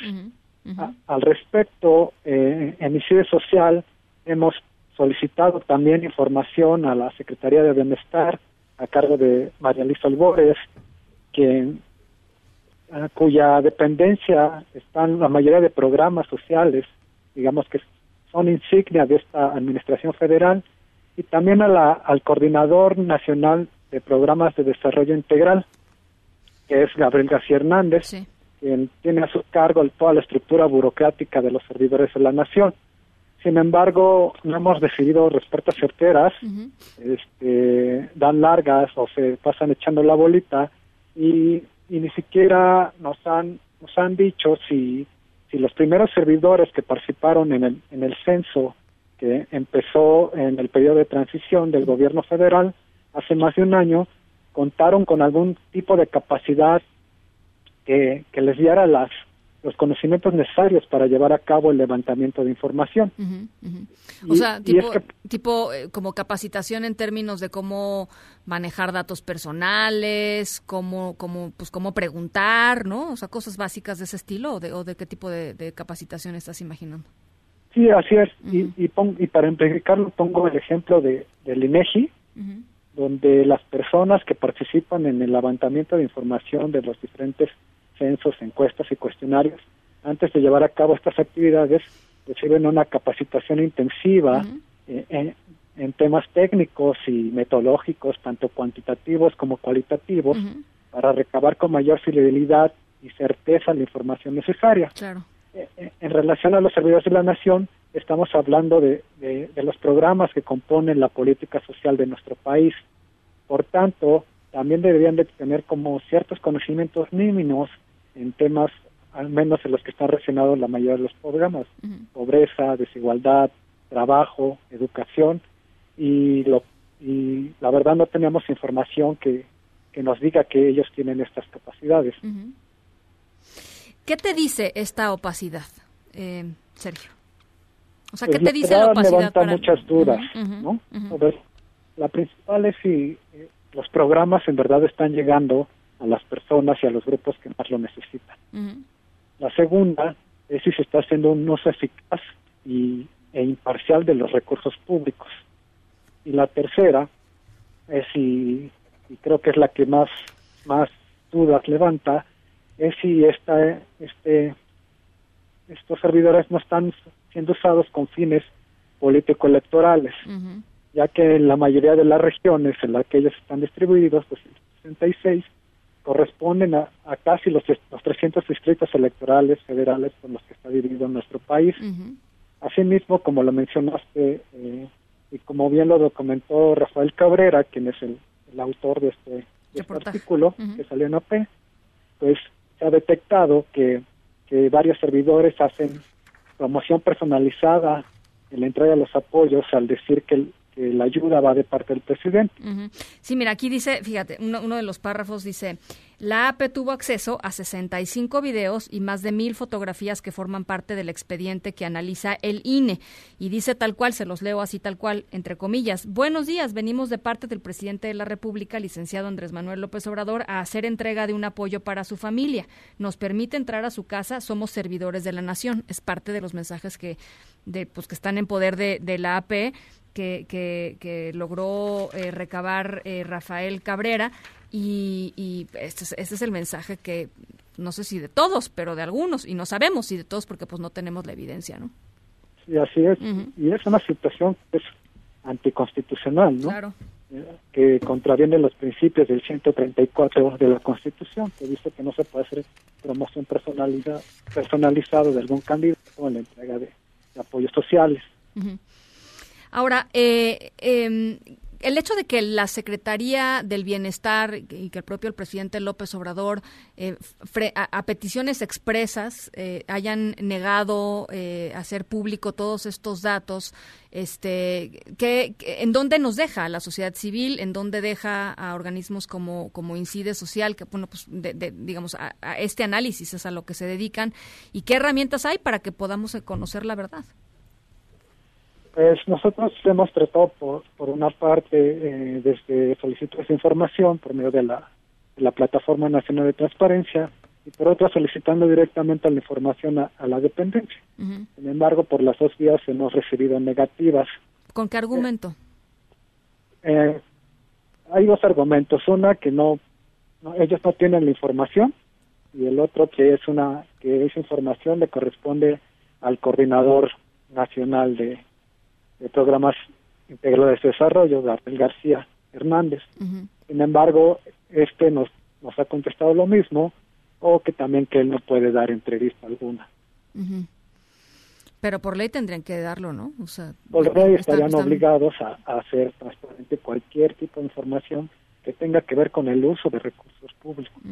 A- al respecto, eh, en ICIDE Social hemos solicitado también información a la Secretaría de Bienestar a cargo de María Luisa Albores, quien a cuya dependencia están la mayoría de programas sociales, digamos que son insignia de esta Administración Federal, y también a la, al Coordinador Nacional de Programas de Desarrollo Integral, que es Gabriel García Hernández, quien tiene a su cargo toda la estructura burocrática de los servidores de la nación. Sin embargo, no hemos recibido respuestas certeras, este, dan largas o se pasan echando la bolita y, y ni siquiera nos han nos han dicho si si los primeros servidores que participaron en el en el censo que empezó en el periodo de transición del gobierno federal hace más de un año contaron con algún tipo de capacidad que, que les diera las los conocimientos necesarios para llevar a cabo el levantamiento de información. O Y- sea, tipo, es que- tipo eh, como capacitación en términos de cómo manejar datos personales, cómo, cómo, pues cómo preguntar, ¿no? O sea, cosas básicas de ese estilo o de, o de qué tipo de, de capacitación estás imaginando. Sí, así es. y, y, pon- y para ejemplificarlo pongo el ejemplo de del INEGI, donde las personas que participan en el levantamiento de información de los diferentes censos, encuestas y cuestionarios, antes de llevar a cabo estas actividades, reciben una capacitación intensiva eh, en, en temas técnicos y metodológicos, tanto cuantitativos como cualitativos, para recabar con mayor fidelidad y certeza la información necesaria. Claro. Eh, En relación a los servidores de la nación, estamos hablando de, de- de los programas que componen la política social de nuestro país. Por tanto, también deberían de tener como ciertos conocimientos mínimos en temas, al menos en los que están relacionados la mayoría de los programas, pobreza, desigualdad, trabajo, educación, y, lo, y la verdad no tenemos información que, que nos diga que ellos tienen estas capacidades. ¿Qué te dice esta opacidad, eh, Sergio? O sea, Pues ¿qué te la dice la opacidad? levanta para- muchas dudas, la principal es si eh, los programas en verdad están llegando a las personas y a los grupos que más lo necesitan. La segunda es si se está haciendo un uso eficaz y, e imparcial de los recursos públicos. Y la tercera es si, y creo que es la que más, más dudas levanta, es si esta, este, estos servidores no están siendo usados con fines político-electorales, ya que en la mayoría de las regiones en las que ellos están distribuidos, pues 66, corresponden a, a casi los, los 300 distritos electorales federales por los que está dividido nuestro país. Asimismo, como lo mencionaste, eh, y como bien lo documentó Rafael Cabrera, quien es el, el autor de este, de este artículo que salió en AP, pues se ha detectado que, que varios servidores hacen promoción personalizada en la entrega de los apoyos al decir que, el- que la ayuda va de parte del presidente. Sí, mira, aquí dice, fíjate, uno, uno de los párrafos dice, la AP tuvo acceso a 65 videos y más de mil fotografías que forman parte del expediente que analiza el INE. Y dice tal cual, se los leo así tal cual, entre comillas, buenos días, venimos de parte del presidente de la República, licenciado Andrés Manuel López Obrador, a hacer entrega de un apoyo para su familia. Nos permite entrar a su casa, somos servidores de la nación. Es parte de los mensajes que, de, pues, que están en poder de, de la AP que, que, que logró eh, recabar eh, Rafael Cabrera y, y este, es, este es el mensaje que no sé si de todos, pero de algunos y no sabemos si de todos porque pues no tenemos la evidencia, ¿no? Y así es. Y es una situación que es anticonstitucional, ¿no? Claro. Eh, que contraviene los principios del 134 de la Constitución, que dice que no se puede hacer promoción personalizada, personalizado de algún candidato en la entrega de, de apoyos sociales. Ujú. Ahora, eh, eh, el hecho de que la Secretaría del Bienestar y que el propio el presidente López Obrador, eh, a, a peticiones expresas, eh, hayan negado eh, hacer público todos estos datos, este, ¿qué- qué- ¿en dónde nos deja la sociedad civil? ¿En dónde deja a organismos como, como Incide Social, que, bueno, pues, de- de- digamos, a, a este análisis es a lo que se dedican? ¿Y qué herramientas hay para que podamos conocer la verdad? Pues nosotros hemos tratado por, por una parte eh, desde solicitudes de información por medio de la, de la Plataforma Nacional de Transparencia y por otra solicitando directamente la información a, a la dependencia. Sin embargo, por las dos vías hemos recibido negativas. ¿Con qué argumento? Eh, hay dos argumentos. Una, que no, no- ellos no tienen la información y el otro que es una que esa información le corresponde al coordinador nacional de, de programas integrales de desarrollo, Gabriel García Hernández. Sin embargo, este nos, nos ha contestado lo mismo o que también que él no puede dar entrevista alguna. Ujú. Pero por ley tendrían que darlo, ¿no? O sea, Por ley estarían están- obligados a, a hacer transparente cualquier tipo de información que tenga que ver con el uso de recursos públicos.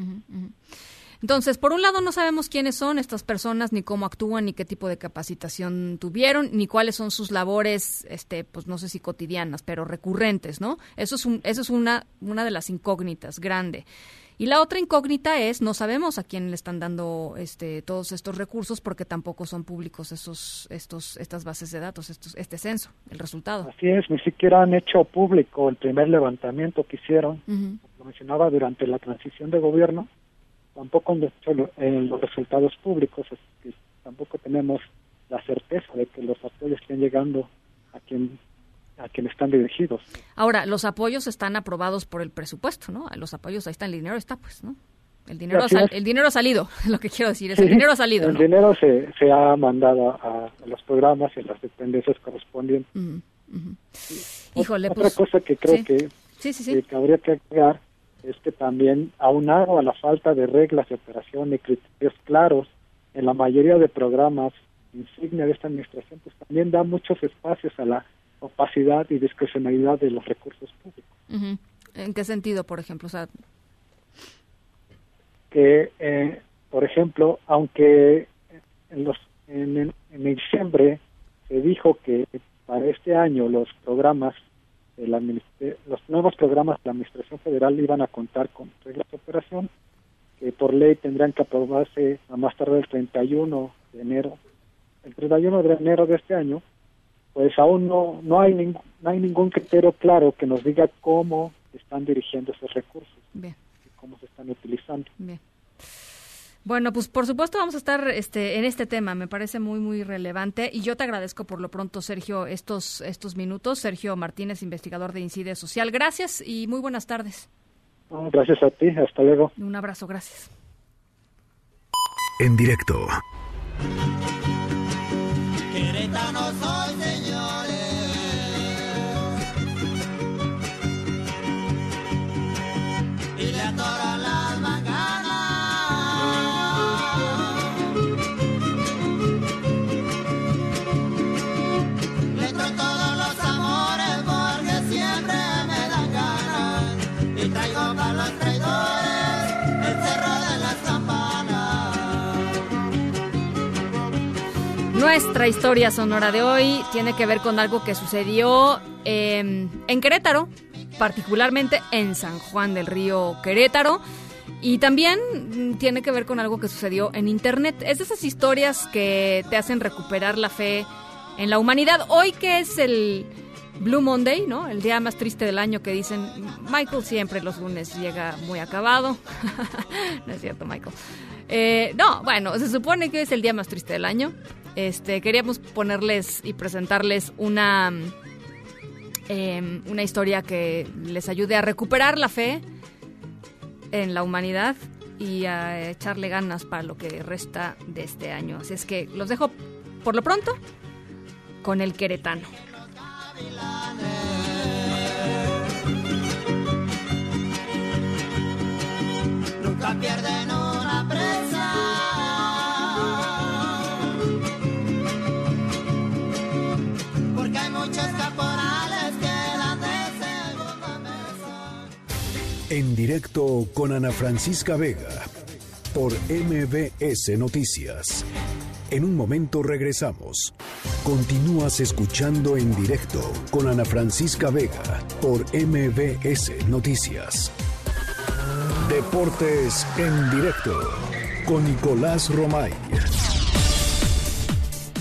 Entonces, por un lado, no sabemos quiénes son estas personas, ni cómo actúan, ni qué tipo de capacitación tuvieron, ni cuáles son sus labores, este, pues no sé si cotidianas, pero recurrentes, ¿no? Eso es, un, eso es una, una de las incógnitas grande. Y la otra incógnita es, no sabemos a quién le están dando este, todos estos recursos porque tampoco son públicos esos, estos, estas bases de datos, estos, este censo, el resultado. Así es, ni siquiera han hecho público el primer levantamiento que hicieron, lo mencionaba durante la transición de gobierno, tampoco lo- eh, los resultados públicos, que tampoco tenemos la certeza de que los apoyos estén llegando a quien a quien están dirigidos. Ahora, los apoyos están aprobados por el presupuesto, ¿no? Los apoyos, ahí está, el dinero está, pues, ¿no? El dinero, ha es. el dinero ha salido, lo que quiero decir es, Sí, el dinero ha salido, El ¿no? dinero se, se ha mandado a, a los programas y a las dependencias correspondientes. Híjole, Otra pues... cosa que creo sí. que, Sí, sí, sí. que- que habría que agregar es que también, aunado a la falta de reglas de operación y criterios claros en la mayoría de programas insignia de esta administración, pues también da muchos espacios a la opacidad y discrecionalidad de los recursos públicos. ¿En qué sentido, por ejemplo? O sea, que, eh, por ejemplo, aunque en, los, en, en- en diciembre se dijo que para este año los programas, la administ- los nuevos programas de la Administración Federal iban a contar con reglas de operación que por ley tendrán que aprobarse a más tarde el 31 de enero. El 31 de enero de este año, pues aún no, no, hay, ningún, no hay ningún criterio claro que nos diga cómo están dirigiendo esos recursos bien, y cómo se están utilizando. bien. Bueno, pues por supuesto vamos a estar este, en este tema, me parece muy, muy relevante y yo te agradezco por lo pronto, Sergio, estos, estos minutos. Sergio Martínez, investigador de Incide Social. Gracias y muy buenas tardes. Gracias a ti, hasta luego. Un abrazo, gracias. En directo. Nuestra historia sonora de hoy tiene que ver con algo que sucedió eh, en Querétaro, particularmente en San Juan del Río Querétaro. Y también mm, tiene que ver con algo que sucedió en Internet. Es de esas historias que te hacen recuperar la fe en la humanidad. Hoy que es el Blue Monday, ¿no? El día más triste del año que dicen, Michael siempre los lunes llega muy acabado. no es cierto, Michael. Eh, no, bueno, se supone que es el día más triste del año. Este, queríamos ponerles y presentarles una, eh, una historia que les ayude a recuperar la fe en la humanidad y a echarle ganas para lo que resta de este año. Así es que los dejo por lo pronto con el queretano. Nunca pierden una presa. En directo con Ana Francisca Vega por MBS Noticias. En un momento regresamos. Continúas escuchando en directo con Ana Francisca Vega por MBS Noticias. Deportes en directo con Nicolás Romay.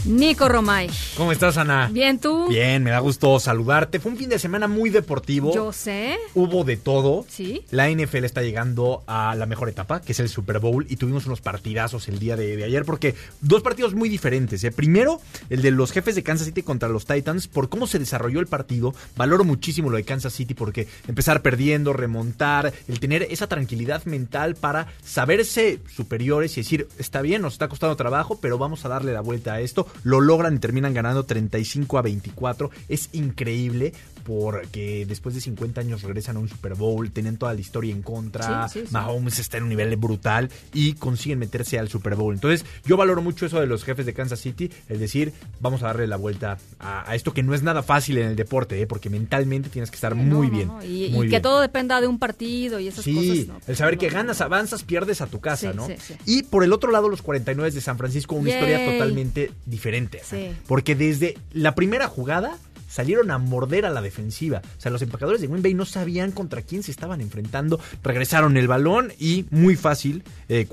Nico Romay. ¿Cómo estás, Ana? Bien, ¿tú? Bien, me da gusto saludarte. Fue un fin de semana muy deportivo. Yo sé. Hubo de todo. Sí. La NFL está llegando a la mejor etapa, que es el Super Bowl, y tuvimos unos partidazos el día de, de ayer, porque dos partidos muy diferentes. ¿eh? Primero, el de los jefes de Kansas City contra los Titans, por cómo se desarrolló el partido. Valoro muchísimo lo de Kansas City, porque empezar perdiendo, remontar, el tener esa tranquilidad mental para saberse superiores y decir, está bien, nos está costando trabajo, pero vamos a darle la vuelta a esto. Lo logran y terminan ganando 35 a 24. Es increíble porque después de 50 años regresan a un Super Bowl, tienen toda la historia en contra. Sí, sí, sí. Mahomes está en un nivel brutal y consiguen meterse al Super Bowl. Entonces, yo valoro mucho eso de los jefes de Kansas City, el decir, vamos a darle la vuelta a, a esto que no es nada fácil en el deporte, ¿eh? porque mentalmente tienes que estar muy No, bien. no, Y, muy y que todo dependa de un partido y esas cosas. el saber que ganas, avanzas, pierdes a tu casa, ¿no? Y por el otro lado, los 49 de San Francisco, una historia totalmente diferente. Porque desde la primera jugada salieron a morder a la defensiva. O sea, los empacadores de Green Bay no sabían contra quién se estaban enfrentando. Regresaron el balón y muy fácil, eh,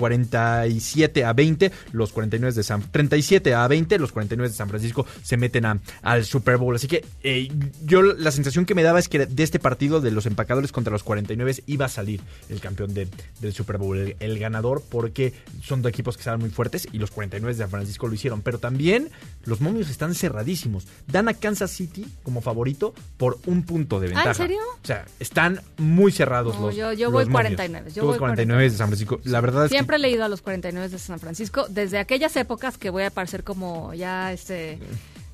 47 a 20, los 49 de San 37 a 20, los 49 de San Francisco se meten a- al Super Bowl. Así que eh, yo la sensación que me daba es que de este partido de los empacadores contra los 49 iba a salir el campeón de- del Super Bowl, el, el ganador, porque son dos equipos que estaban muy fuertes y los 49 de San Francisco lo hicieron. Pero también los momios están cerradísimos. Dan a Kansas City como favorito por un punto de Ah, ¿en ventaja. serio? O sea, están muy cerrados No, los. yo- yo los voy momios. 49, yo Tú vas voy 49 de San Francisco. La verdad es Siempre he leído a los 49 de San Francisco desde aquellas épocas que voy a parecer como ya este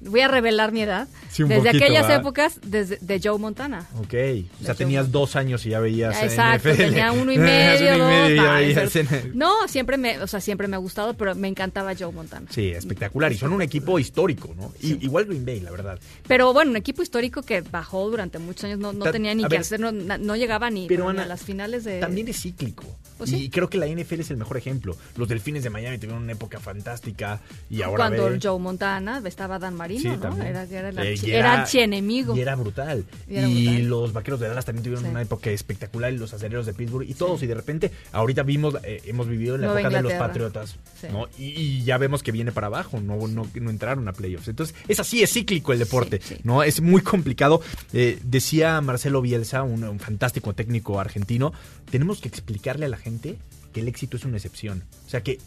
voy a revelar mi edad. Sí, desde poquito, aquellas ¿verdad? épocas desde de Joe Montana. Ok. O sea, tenías dos años y ya veías. Exacto, NFL. tenía uno y medio, uno y medio y dos, ya ay, veías pero- en- No, siempre me, o sea, siempre me ha gustado, pero me encantaba Joe Montana. Sí, espectacular. Y son un equipo histórico, ¿no? Y- igual Green Bay, la verdad. Pero bueno, un equipo histórico que bajó durante muchos años, no, no Ta- tenía ni que ver, hacer, no, no llegaba ni, pero, a las finales de... También es cíclico. Pues y creo que la NFL es el mejor ejemplo. Los Delfines de Miami tuvieron una época fantástica y ahora Cuando ve- Joe Montana estaba Dan Marino, Sí, ¿no? también. Era, era el Eh, archi- era archienemigo. Y era brutal. Y era y brutal. los vaqueros de Dallas también tuvieron Sí. una época espectacular. Y los aceleros de Pittsburgh y todos. Y de repente, ahorita vimos, eh, hemos vivido en la Nueva época de los. Patriotas. Sí. ¿no? Y, y ya vemos que viene para abajo. No, no, no entraron a playoffs. Entonces, es así, es cíclico el deporte. ¿no? Es muy complicado. Eh, decía Marcelo Bielsa, un, un fantástico técnico argentino, tenemos que explicarle a la gente que el éxito es una excepción. O sea, que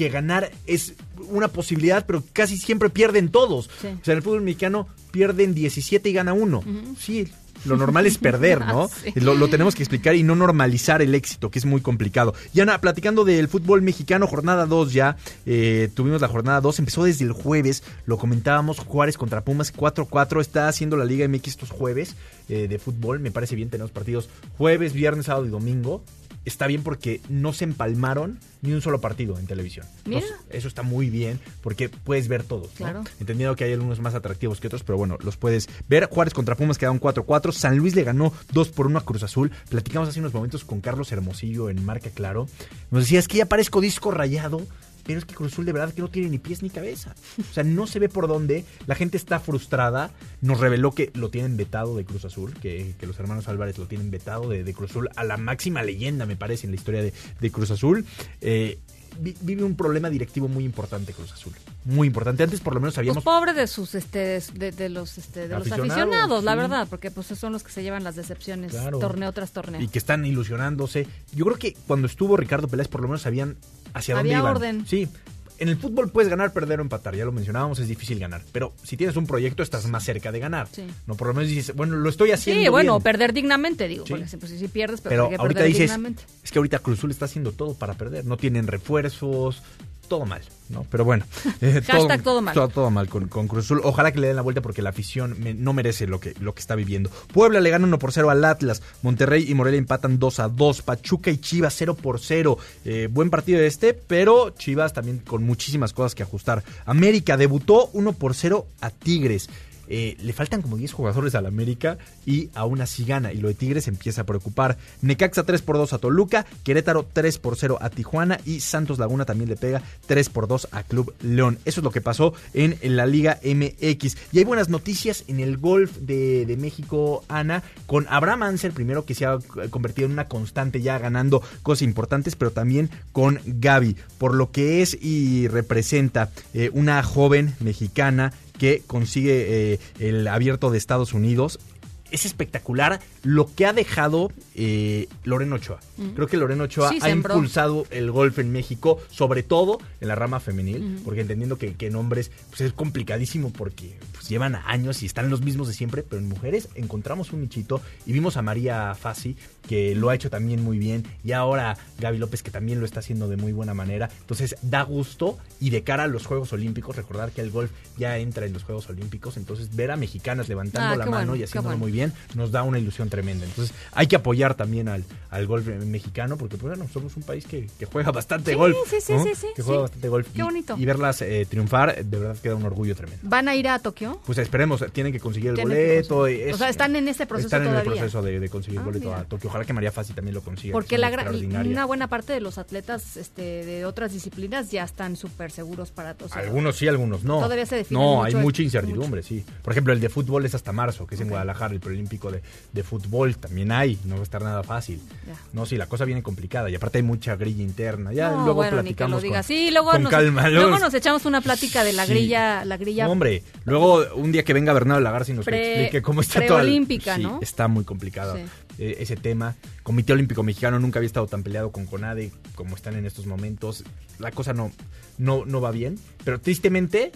que ganar es una posibilidad, pero casi siempre pierden todos. Sí. O sea, en el fútbol mexicano pierden 17 y gana uno. Sí, lo normal es perder, ¿no? Sí. lo, lo tenemos que explicar y no normalizar el éxito, que es muy complicado. Y Ana, platicando del fútbol mexicano, jornada 2 ya, eh, tuvimos la jornada 2, empezó desde el jueves, lo comentábamos, Juárez contra Pumas 4-4, está haciendo la Liga MX estos jueves eh, de fútbol, me parece bien, tenemos partidos jueves, viernes, sábado y domingo. Está bien porque no se empalmaron ni un solo partido en televisión. Mira. Eso está muy bien porque puedes ver todos. ¿no? Claro. Entendiendo que hay algunos más atractivos que otros, pero bueno, los puedes ver. Juárez contra Pumas quedaron 4-4. San Luis le ganó 2 por 1 a Cruz Azul. Platicamos hace unos momentos con Carlos Hermosillo en Marca Claro. Nos decía, es que ya parezco disco rayado. Pero es que Cruz Azul de verdad que no tiene ni pies ni cabeza. O sea, no se ve por dónde. La gente está frustrada. Nos reveló que lo tienen vetado de Cruz Azul, que, que los hermanos Álvarez lo tienen vetado de, de Cruz Azul a la máxima leyenda, me parece, en la historia de, de Cruz Azul. Eh, vi- vive un problema directivo muy importante Cruz Azul. Muy importante. Antes por lo menos Pues sabíamos... pobre de sus este de, de los este de los Aficionados, la verdad, porque pues son los que se llevan las decepciones Claro. torneo tras torneo. y que están ilusionándose. Yo creo que cuando estuvo Ricardo Peláez por lo menos sabían hacia dónde Había iban. orden. Sí. En el fútbol puedes ganar, perder o empatar, ya lo mencionábamos, es difícil ganar. Pero si tienes un proyecto estás más cerca de ganar. Sí. No, por lo menos dices, bueno, lo estoy haciendo Sí, bueno, bien. perder dignamente, digo, Sí. porque si, pues, si pierdes, pero, Pero hay que ahorita perder dices, dignamente. es que ahorita Cruz Azul está haciendo todo para perder. No tienen refuerzos, todo mal, ¿no? Pero bueno. eh, Hashtag todo mal. Todo, todo mal con, con Cruz Azul. Ojalá que le den la vuelta porque la afición me- no merece lo que, lo que está viviendo. Puebla le gana 1 por 0 al Atlas. Monterrey y Morelia empatan 2 a 2. Pachuca y Chivas 0 por 0. Eh, buen partido este, pero Chivas también con muchísimas cosas que ajustar. América debutó 1 por 0 a Tigres. Eh, le faltan como 10 jugadores al América y aún así gana. Y lo de Tigres empieza a preocupar. Necaxa 3 por 2 a Toluca, Querétaro 3 por 0 a Tijuana y Santos Laguna también le pega 3 por 2 a Club León. Eso es lo que pasó en, la Liga MX. Y hay buenas noticias en el golf de, de México, Ana, con Abraham Ansel, primero que se ha convertido en una constante ya ganando cosas importantes, pero también con Gaby, por lo que es y representa eh, una joven mexicana que consigue eh, el abierto de Estados Unidos. Es espectacular lo que ha dejado eh, Loreno Ochoa. Creo que Loreno Ochoa Sí, ha sembró. impulsado el golf en México, sobre todo en la rama femenil, porque entendiendo que, que en hombres pues es complicadísimo porque llevan años y están los mismos de siempre, pero en mujeres encontramos un nichito y vimos a María Fassi que lo ha hecho también muy bien y ahora Gaby López que también lo está haciendo de muy buena manera. Entonces da gusto y de cara a los Juegos Olímpicos, recordar que el golf ya entra en los Juegos Olímpicos, entonces ver a mexicanas levantando Ah, la mano bueno, y haciéndolo bueno. muy bien nos da una ilusión tremenda. Entonces hay que apoyar también al, al golf mexicano porque pues, bueno, somos un país que, que juega bastante Sí, golf. sí, sí, ¿no? sí, sí, Que juega sí. bastante golf. Qué Y- bonito. Y, verlas eh, triunfar, de verdad queda un orgullo tremendo. ¿Van a ir a Tokio? Pues esperemos, tienen que conseguir el boleto. es- o sea, están en ese proceso están en el proceso de, de conseguir Ah, el boleto mira. a Tokio. Ojalá que María Fassi también lo consiga. Porque la una buena parte de los atletas este, de otras disciplinas ya están súper seguros para todos. Algunos sí, algunos no. Todavía se define No, mucho hay el- mucha incertidumbre, sí. Por ejemplo, el de fútbol es hasta marzo, que es en Guadalajara, el preolímpico de, de fútbol. También hay, no va a estar nada fácil. Ya. No, sí, la cosa viene complicada. Y aparte hay mucha grilla interna. Ya no, luego bueno, ni que lo platicamos digas. con, Sí, luego, con nos, calma. luego nos echamos una plática de la Sí. grilla, la grilla Hombre, luego un día que venga Bernardo Lagarza y nos Pre- explique cómo está todo. preolímpica, ¿no? Está muy complicado Sí. eh, ese tema. Comité Olímpico Mexicano nunca había estado tan peleado con CONADE como están en estos momentos. La cosa no, no, no va bien. Pero tristemente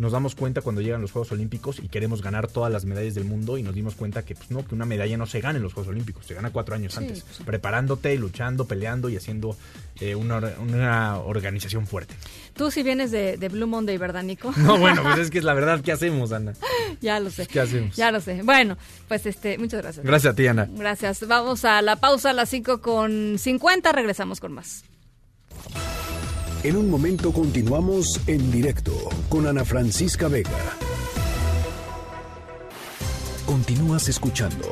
nos damos cuenta cuando llegan los Juegos Olímpicos y queremos ganar todas las medallas del mundo y nos dimos cuenta que pues no, que una medalla no se gana en los Juegos Olímpicos, se gana cuatro años Sí, antes, pues sí. preparándote, luchando, peleando y haciendo eh, una, una organización fuerte. Tú si vienes de, de Blue Monday, ¿verdad, Nico? No, bueno, pues es que es la verdad, ¿qué hacemos, Ana? ya lo sé. ¿Qué hacemos? Ya lo sé. Bueno, pues este, muchas gracias. Gracias a ti, Ana. Gracias. Vamos a la pausa a las 5 con 50. Regresamos con más. En un momento continuamos en directo con Ana Francisca Vega. Continúas escuchando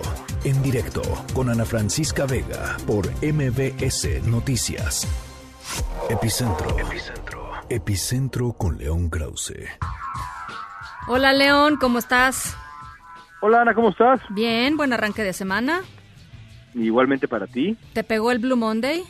en directo con Ana Francisca Vega por MBS Noticias. Epicentro. Epicentro. Epicentro con León Krause. Hola, León, ¿cómo estás? Hola Ana, ¿cómo estás? Bien, buen arranque de semana. Igualmente para ti. ¿Te pegó el Blue Monday?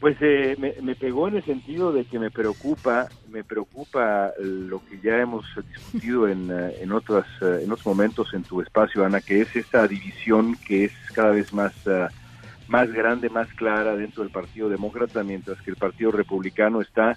Pues eh, me, me pegó en el sentido de que me preocupa, me preocupa lo que ya hemos discutido en, eh, en otras eh, en otros momentos en tu espacio, Ana, que es esta división que es cada vez más eh, más grande, más clara dentro del Partido Demócrata, mientras que el Partido Republicano está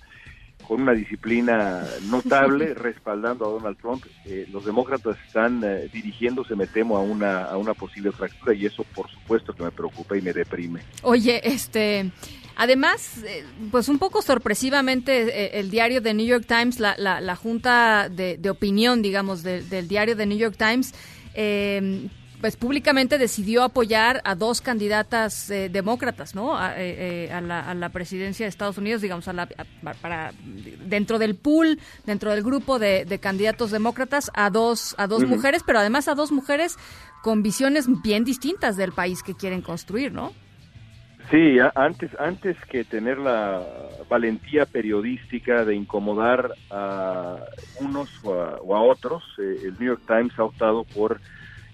con una disciplina notable respaldando a Donald Trump. Eh, los demócratas están eh, dirigiéndose, me temo, a una a una posible fractura y eso, por supuesto, que me preocupa y me deprime. Oye, este, además, eh, pues un poco sorpresivamente, eh, el diario de New York Times, la, la, la junta de, de opinión, digamos, de- del diario de New York Times, eh, pues públicamente decidió apoyar a dos candidatas eh, demócratas, ¿no? A, eh, eh, a la, a la presidencia de Estados Unidos, digamos, a la, a- para dentro del pool, dentro del grupo de, de candidatos demócratas, a dos a dos mujeres, pero además a dos mujeres con visiones bien distintas del país que quieren construir, ¿no? Sí, antes, antes que tener la valentía periodística de incomodar a unos o a, o a otros, eh, el New York Times ha optado por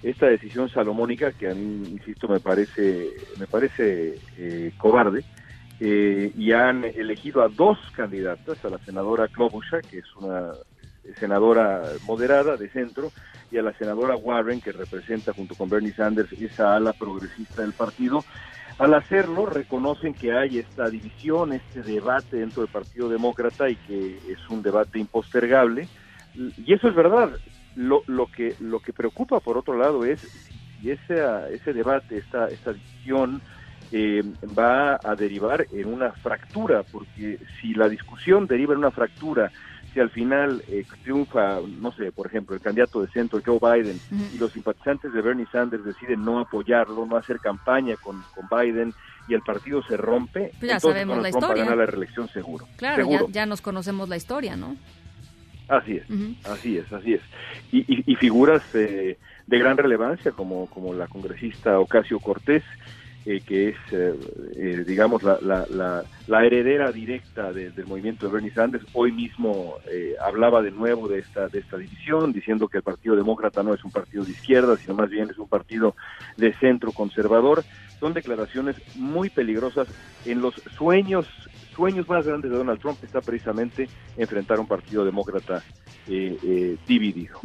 esta decisión salomónica que a mí, insisto, me parece, me parece eh, cobarde. eh, y han elegido a dos candidatas, a la senadora Klobuchar, que es una senadora moderada de centro, y a la senadora Warren, que representa junto con Bernie Sanders esa ala progresista del partido. Al hacerlo, reconocen que hay esta división, este debate dentro del Partido Demócrata y que es un debate impostergable. Y eso es verdad. Lo, lo que lo que preocupa, por otro lado, es si ese, ese debate, esta, esta división, eh, va a derivar en una fractura, porque si la discusión deriva en una fractura, si al final eh, triunfa, no sé, por ejemplo, el candidato de centro, Joe Biden, y los simpatizantes de Bernie Sanders deciden no apoyarlo, no hacer campaña con, con Biden, y el partido se rompe, Pues ya entonces sabemos Donald la Trump va a historia. ganar la reelección seguro. Claro, ya, seguro. ya nos conocemos la historia, ¿no? Así es, Ujú. así es, así es. Y, y- y figuras eh, de gran relevancia como, como la congresista Ocasio Cortés, eh, que es, eh, eh, digamos, la, la, la, la heredera directa de- del movimiento de Bernie Sanders, hoy mismo eh, hablaba de nuevo de esta, de esta división, diciendo que el Partido Demócrata no es un partido de izquierda, sino más bien es un partido de centro conservador. Son declaraciones muy peligrosas en los sueños sueños más grandes de Donald Trump está precisamente enfrentar un partido demócrata eh, dividido.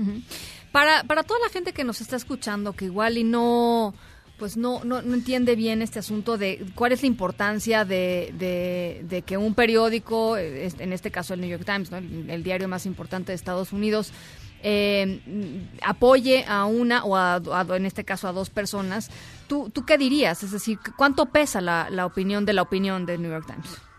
Para, para toda la gente que nos está escuchando, que igual y no pues no, no, no entiende bien este asunto de cuál es la importancia de, de, que un periódico, en este caso el New York Times, el, diario más importante de Estados Unidos, eh, apoye a una o a, a- en este caso a dos personas, ¿tú, ¿tú qué dirías? Es decir, ¿cuánto pesa la, la opinión de la opinión del New York Times?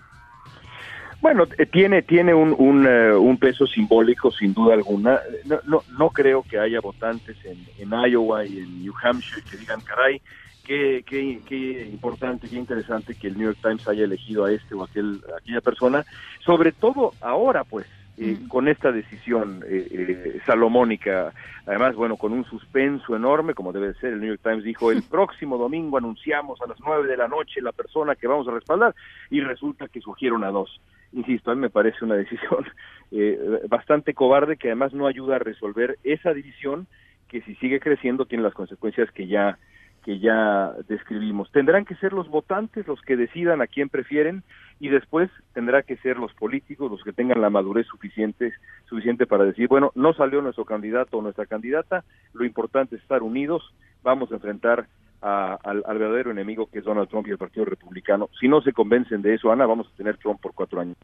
Bueno, eh, tiene tiene un, un, eh, un peso simbólico sin duda alguna. No, no, no creo que haya votantes en, en Iowa y en New Hampshire que digan, caray, qué, qué, qué importante, qué interesante que el New York Times haya elegido a este o aquel, a aquella persona. Sobre todo ahora, pues, eh, con esta decisión eh, eh, salomónica, además, bueno, con un suspenso enorme, como debe ser, el New York Times dijo, el próximo domingo anunciamos a las nueve de la noche la persona que vamos a respaldar, y resulta que surgieron a dos. Insisto, a mí me parece una decisión eh, bastante cobarde que además no ayuda a resolver esa división que si sigue creciendo tiene las consecuencias que ya que ya describimos. Tendrán que ser los votantes los que decidan a quién prefieren y después tendrá que ser los políticos los que tengan la madurez suficiente suficiente para decir, bueno, no salió nuestro candidato o nuestra candidata, lo importante es estar unidos, vamos a enfrentar a- al, al verdadero enemigo que es Donald Trump y el Partido Republicano. Si no se convencen de eso, Ana, vamos a tener Trump por cuatro años.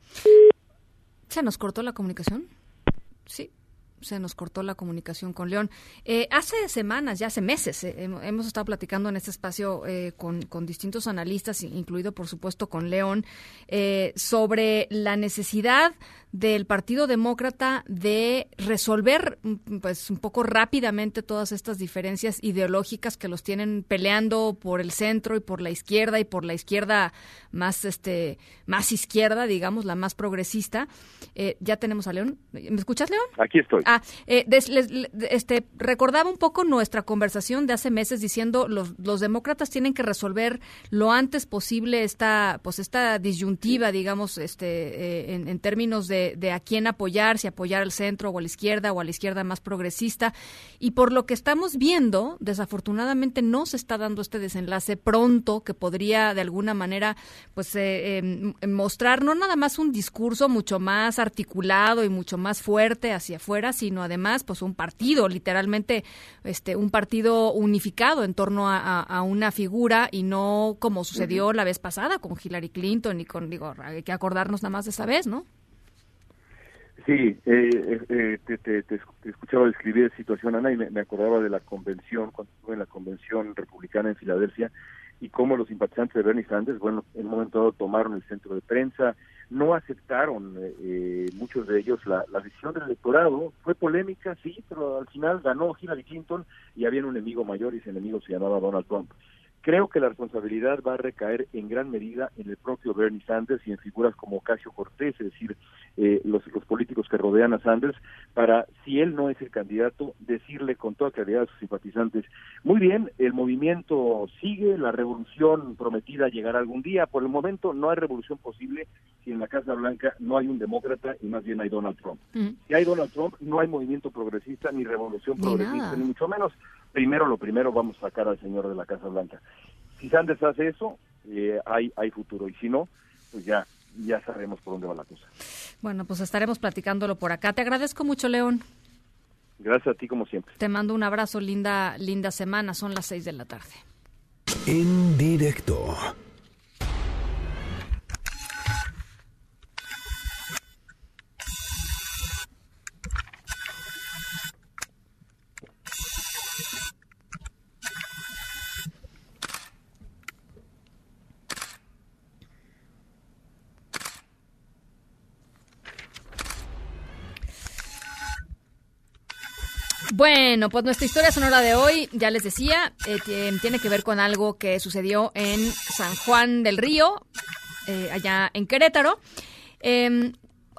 ¿Se nos cortó la comunicación? Sí, se nos cortó la comunicación con León. Eh, hace semanas, ya hace meses, eh, hem- hemos estado platicando en este espacio eh, con, con distintos analistas, incluido por supuesto con León, eh, sobre la necesidad del Partido Demócrata de resolver mm, pues un poco rápidamente todas estas diferencias ideológicas que los tienen peleando por el centro y por la izquierda y por la izquierda más este más izquierda digamos la más progresista Eh, ya tenemos a León me escuchas León Aquí estoy. Ah, eh, des- les- le- este, recordaba un poco nuestra conversación de hace meses diciendo los, los demócratas tienen que resolver lo antes posible esta, pues esta disyuntiva, digamos, este, eh, en, términos de, a quién apoyar, si apoyar al centro o a la izquierda o a la izquierda más progresista. Y por lo que estamos viendo, desafortunadamente no se está dando este desenlace pronto que podría de alguna manera, pues, eh, eh, m- mostrar no nada más un discurso mucho más articulado y mucho más fuerte hacia afuera, sino además pues un partido, literalmente este un partido unificado en torno a, a- a una figura y no como sucedió la vez pasada con Hillary Clinton y con, digo, hay que acordarnos nada más de esa vez, ¿no? Sí, eh, eh, te, te- te esc- te escuchaba describir esa situación, Ana, y me, me acordaba de la convención, cuando estuve en la convención republicana en Filadelfia, y cómo los simpatizantes de Bernie Sanders, bueno, en un momento dado tomaron el centro de prensa, no aceptaron eh, muchos de ellos la, la decisión del electorado, fue polémica, sí, pero al final ganó Hillary Clinton y había un enemigo mayor y ese enemigo se llamaba Donald Trump. Creo que la responsabilidad va a recaer en gran medida en el propio Bernie Sanders y en figuras como Ocasio Cortés, es decir, eh, los, los políticos que rodean a Sanders, para, si él no es el candidato, decirle con toda claridad a sus simpatizantes, muy bien, el movimiento sigue, la revolución prometida llegará algún día, por el momento no hay revolución posible si en la Casa Blanca no hay un demócrata y más bien hay Donald Trump. Si hay Donald Trump, no hay movimiento progresista ni revolución Ni progresista, nada. ni mucho menos. Primero lo primero vamos a sacar al señor de la Casa Blanca. Si Sanders hace eso, eh, hay, hay futuro. Y si no, pues ya, ya sabemos por dónde va la cosa. Bueno, pues estaremos platicándolo por acá. Te agradezco mucho, León. Gracias a ti como siempre. Te mando un abrazo, linda, linda semana. Son las seis de la tarde. En directo. Bueno, pues nuestra historia sonora de hoy, ya les decía, eh, tie- tiene que ver con algo que sucedió en San Juan del Río, eh, allá en Querétaro. Eh,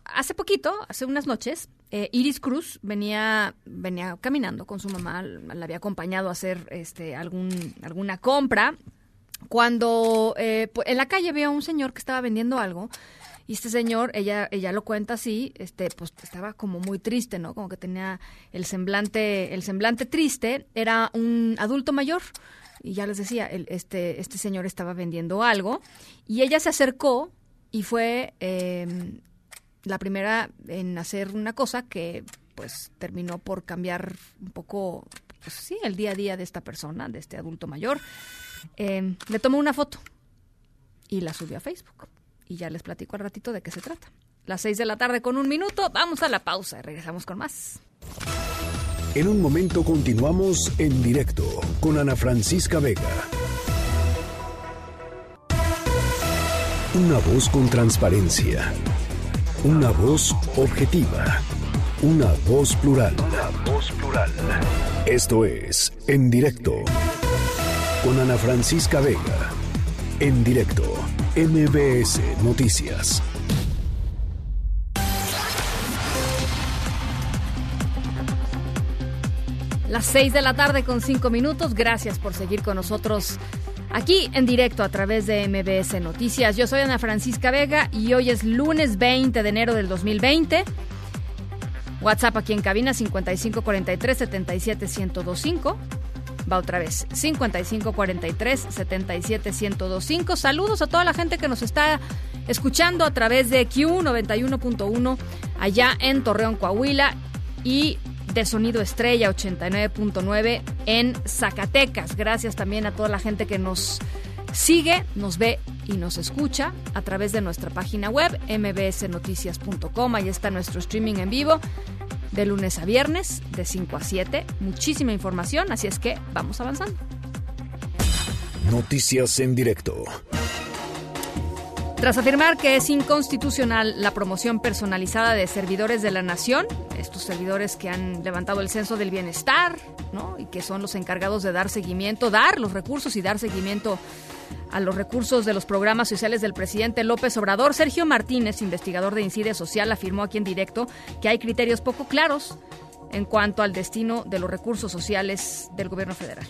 hace poquito, hace unas noches, eh, Iris Cruz venía, venía caminando con su mamá, la había acompañado a hacer este, algún, alguna compra, cuando eh, en la calle vio a un señor que estaba vendiendo algo y este señor, ella, ella lo cuenta así, este, pues estaba como muy triste, ¿no? Como que tenía el semblante, el semblante triste, era un adulto mayor. Y ya les decía, el- este, este señor estaba vendiendo algo y ella se acercó y fue eh, la primera en hacer una cosa que pues terminó por cambiar un poco, pues sí, el día a día de esta persona, de este adulto mayor. Eh, le tomó una foto y la subió a Facebook. Y ya les platico al ratito de qué se trata. Las seis de la tarde con un minuto, vamos a la pausa y regresamos con más. En un momento continuamos en directo con Ana Francisca Vega. Una voz con transparencia. Una voz objetiva. Una voz plural. Una voz plural. Esto es En directo con Ana Francisca Vega. En directo, MBS Noticias. Las 6 de la tarde con 5 minutos. Gracias por seguir con nosotros aquí en directo a través de MBS Noticias. Yo soy Ana Francisca Vega y hoy es lunes 20 de enero del 2020. WhatsApp aquí en cabina 5543 77125. Va otra vez 5543 77125. Saludos a toda la gente que nos está escuchando a través de Q91.1 allá en Torreón, Coahuila y de Sonido Estrella 89.9 en Zacatecas. Gracias también a toda la gente que nos sigue, nos ve y nos escucha a través de nuestra página web mbsnoticias.com. Ahí está nuestro streaming en vivo de lunes a viernes de 5 a 7. Muchísima información, así es que vamos avanzando. Noticias en directo. Tras afirmar que es inconstitucional la promoción personalizada de servidores de la nación, estos servidores que han levantado el censo del bienestar, ¿no? Y que son los encargados de dar seguimiento, dar los recursos y dar seguimiento a los recursos de los programas sociales del presidente López Obrador, Sergio Martínez, investigador de Incide Social, afirmó aquí en directo que hay criterios poco claros en cuanto al destino de los recursos sociales del gobierno federal.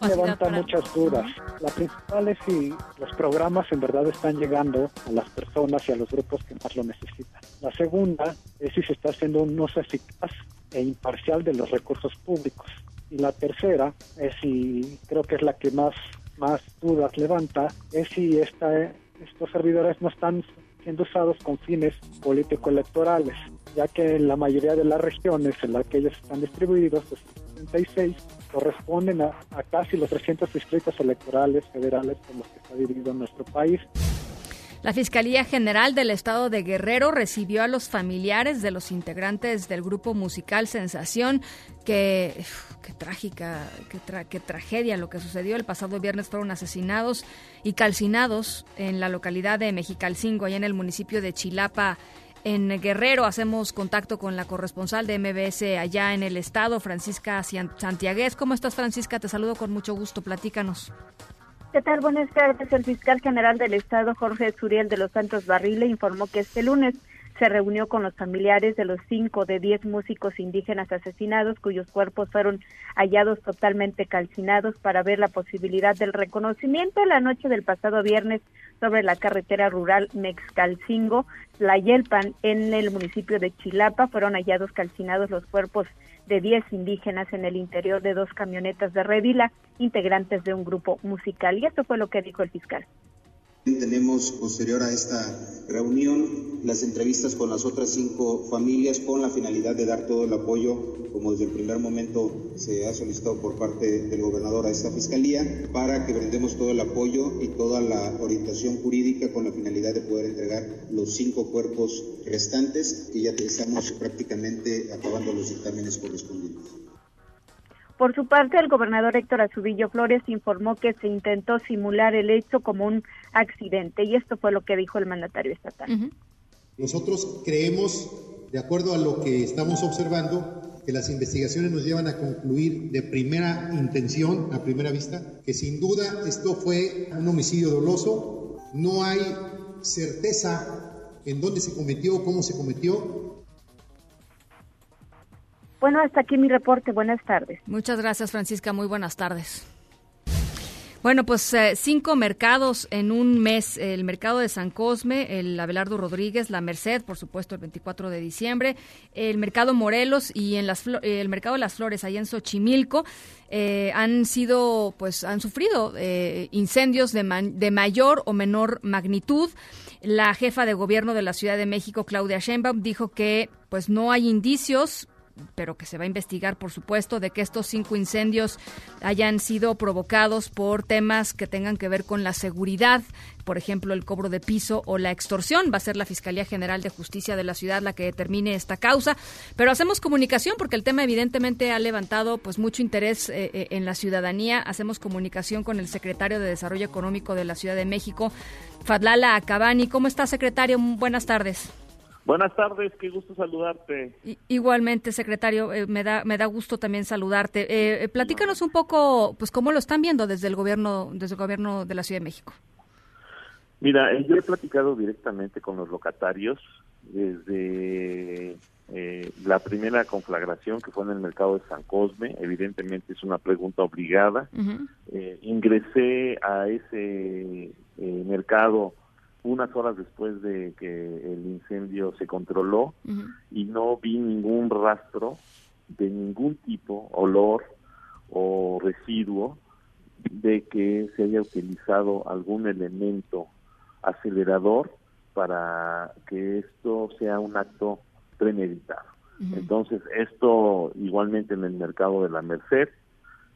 levanta muchas dudas. La principal es si los programas en verdad están llegando a las personas y a los grupos que más lo necesitan. La segunda es si se está haciendo un uso eficaz e imparcial de los recursos públicos. Y la tercera es si, creo que es la que más, más dudas levanta, es si esta, estos servidores no están siendo usados con fines político-electorales, ya que en la mayoría de las regiones en las que ellos están distribuidos, pues 36, corresponden a, a casi los 300 distritos electorales federales por los que está dividido nuestro país. La Fiscalía General del Estado de Guerrero recibió a los familiares de los integrantes del grupo musical Sensación, que qué trágica, qué, tra- qué tragedia lo que sucedió. El pasado viernes fueron asesinados y calcinados en la localidad de Mexicalcingo, allá en el municipio de Chilapa, en Guerrero. Hacemos contacto con la corresponsal de MBS allá en el estado, Francisca Santiagués. ¿Cómo estás, Francisca? Te saludo con mucho gusto. Platícanos. ¿Qué tal? Buenas tardes. El fiscal general del Estado, Jorge Suriel de los Santos Barrile, informó que este lunes se reunió con los familiares de los cinco de diez músicos indígenas asesinados, cuyos cuerpos fueron hallados totalmente calcinados para ver la posibilidad del reconocimiento la noche del pasado viernes sobre la carretera rural Mexcalcingo, La Yelpan, en el municipio de Chilapa. Fueron hallados calcinados los cuerpos de 10 indígenas en el interior de dos camionetas de Redila, integrantes de un grupo musical. Y esto fue lo que dijo el fiscal. Tenemos posterior a esta reunión las entrevistas con las otras cinco familias con la finalidad de dar todo el apoyo, como desde el primer momento se ha solicitado por parte del gobernador a esta fiscalía, para que brindemos todo el apoyo y toda la orientación jurídica con la finalidad de poder entregar los cinco cuerpos restantes, que ya estamos prácticamente acabando los dictámenes correspondientes. Por su parte, el gobernador Héctor Azubillo Flores informó que se intentó simular el hecho como un accidente y esto fue lo que dijo el mandatario estatal. Nosotros creemos, de acuerdo a lo que estamos observando, que las investigaciones nos llevan a concluir de primera intención, a primera vista, que sin duda esto fue un homicidio doloso. No hay certeza en dónde se cometió, cómo se cometió. Bueno, hasta aquí mi reporte. Buenas tardes. Muchas gracias, Francisca. Muy buenas tardes. Bueno, pues eh, cinco mercados en un mes. El mercado de San Cosme, el Abelardo Rodríguez, la Merced, por supuesto, el 24 de diciembre, el mercado Morelos y en las el mercado de las Flores, allá en Xochimilco, eh, han sido, pues, han sufrido eh, incendios de, de mayor o menor magnitud. La jefa de gobierno de la Ciudad de México, Claudia Sheinbaum, dijo que, pues, no hay indicios pero que se va a investigar, por supuesto, de que estos cinco incendios hayan sido provocados por temas que tengan que ver con la seguridad, por ejemplo, el cobro de piso o la extorsión. Va a ser la Fiscalía General de Justicia de la ciudad la que determine esta causa. Pero hacemos comunicación porque el tema evidentemente ha levantado pues mucho interés eh, eh, en la ciudadanía. Hacemos comunicación con el secretario de Desarrollo Económico de la Ciudad de México, Fadlala Acabani. ¿Cómo está, secretario? Buenas tardes. Buenas tardes, qué gusto saludarte. Igualmente, secretario, eh, me da me da gusto también saludarte. Eh, eh, platícanos un poco, pues, cómo lo están viendo desde el gobierno desde el gobierno de la Ciudad de México. Mira, eh, yo he platicado directamente con los locatarios desde eh, la primera conflagración que fue en el mercado de San Cosme. Evidentemente es una pregunta obligada. Ingresé a ese mercado unas horas después de que el incendio se controló y no vi ningún rastro de ningún tipo, olor o residuo de que se haya utilizado algún elemento acelerador para que esto sea un acto premeditado. Entonces, esto igualmente en el mercado de la Merced,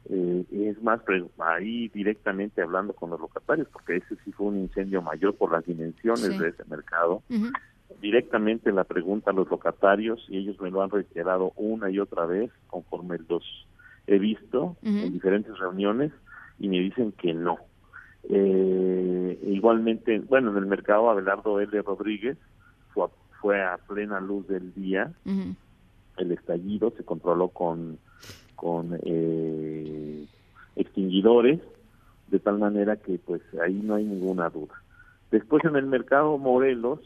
eh, es más, ahí directamente hablando con los locatarios, porque ese sí fue un incendio mayor por las dimensiones Sí. de ese mercado. Directamente la pregunta a los locatarios y ellos me lo han reiterado una y otra vez conforme los he visto en diferentes reuniones y me dicen que no. Eh, igualmente, bueno, en el mercado Abelardo L. Rodríguez fue a, fue a plena luz del día el estallido se controló con con eh, extinguidores de tal manera que pues ahí no hay ninguna duda. Después en el mercado Morelos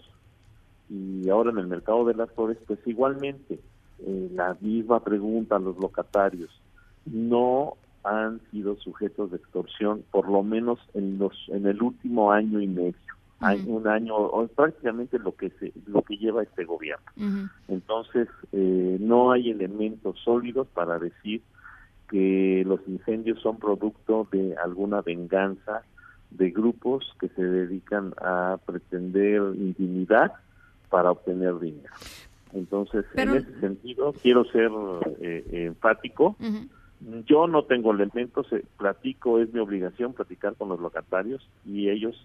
y ahora en el mercado de las flores pues igualmente eh, la misma pregunta a los locatarios. No han sido sujetos de extorsión por lo menos en los en el último año y medio Un año o prácticamente lo que se lo que lleva este gobierno entonces, eh, no hay elementos sólidos para decir que los incendios son producto de alguna venganza de grupos que se dedican a pretender intimidad para obtener dinero. Entonces, Pero- en ese sentido, quiero ser eh, eh, enfático. Yo no tengo elementos, eh, platico, es mi obligación platicar con los locatarios y ellos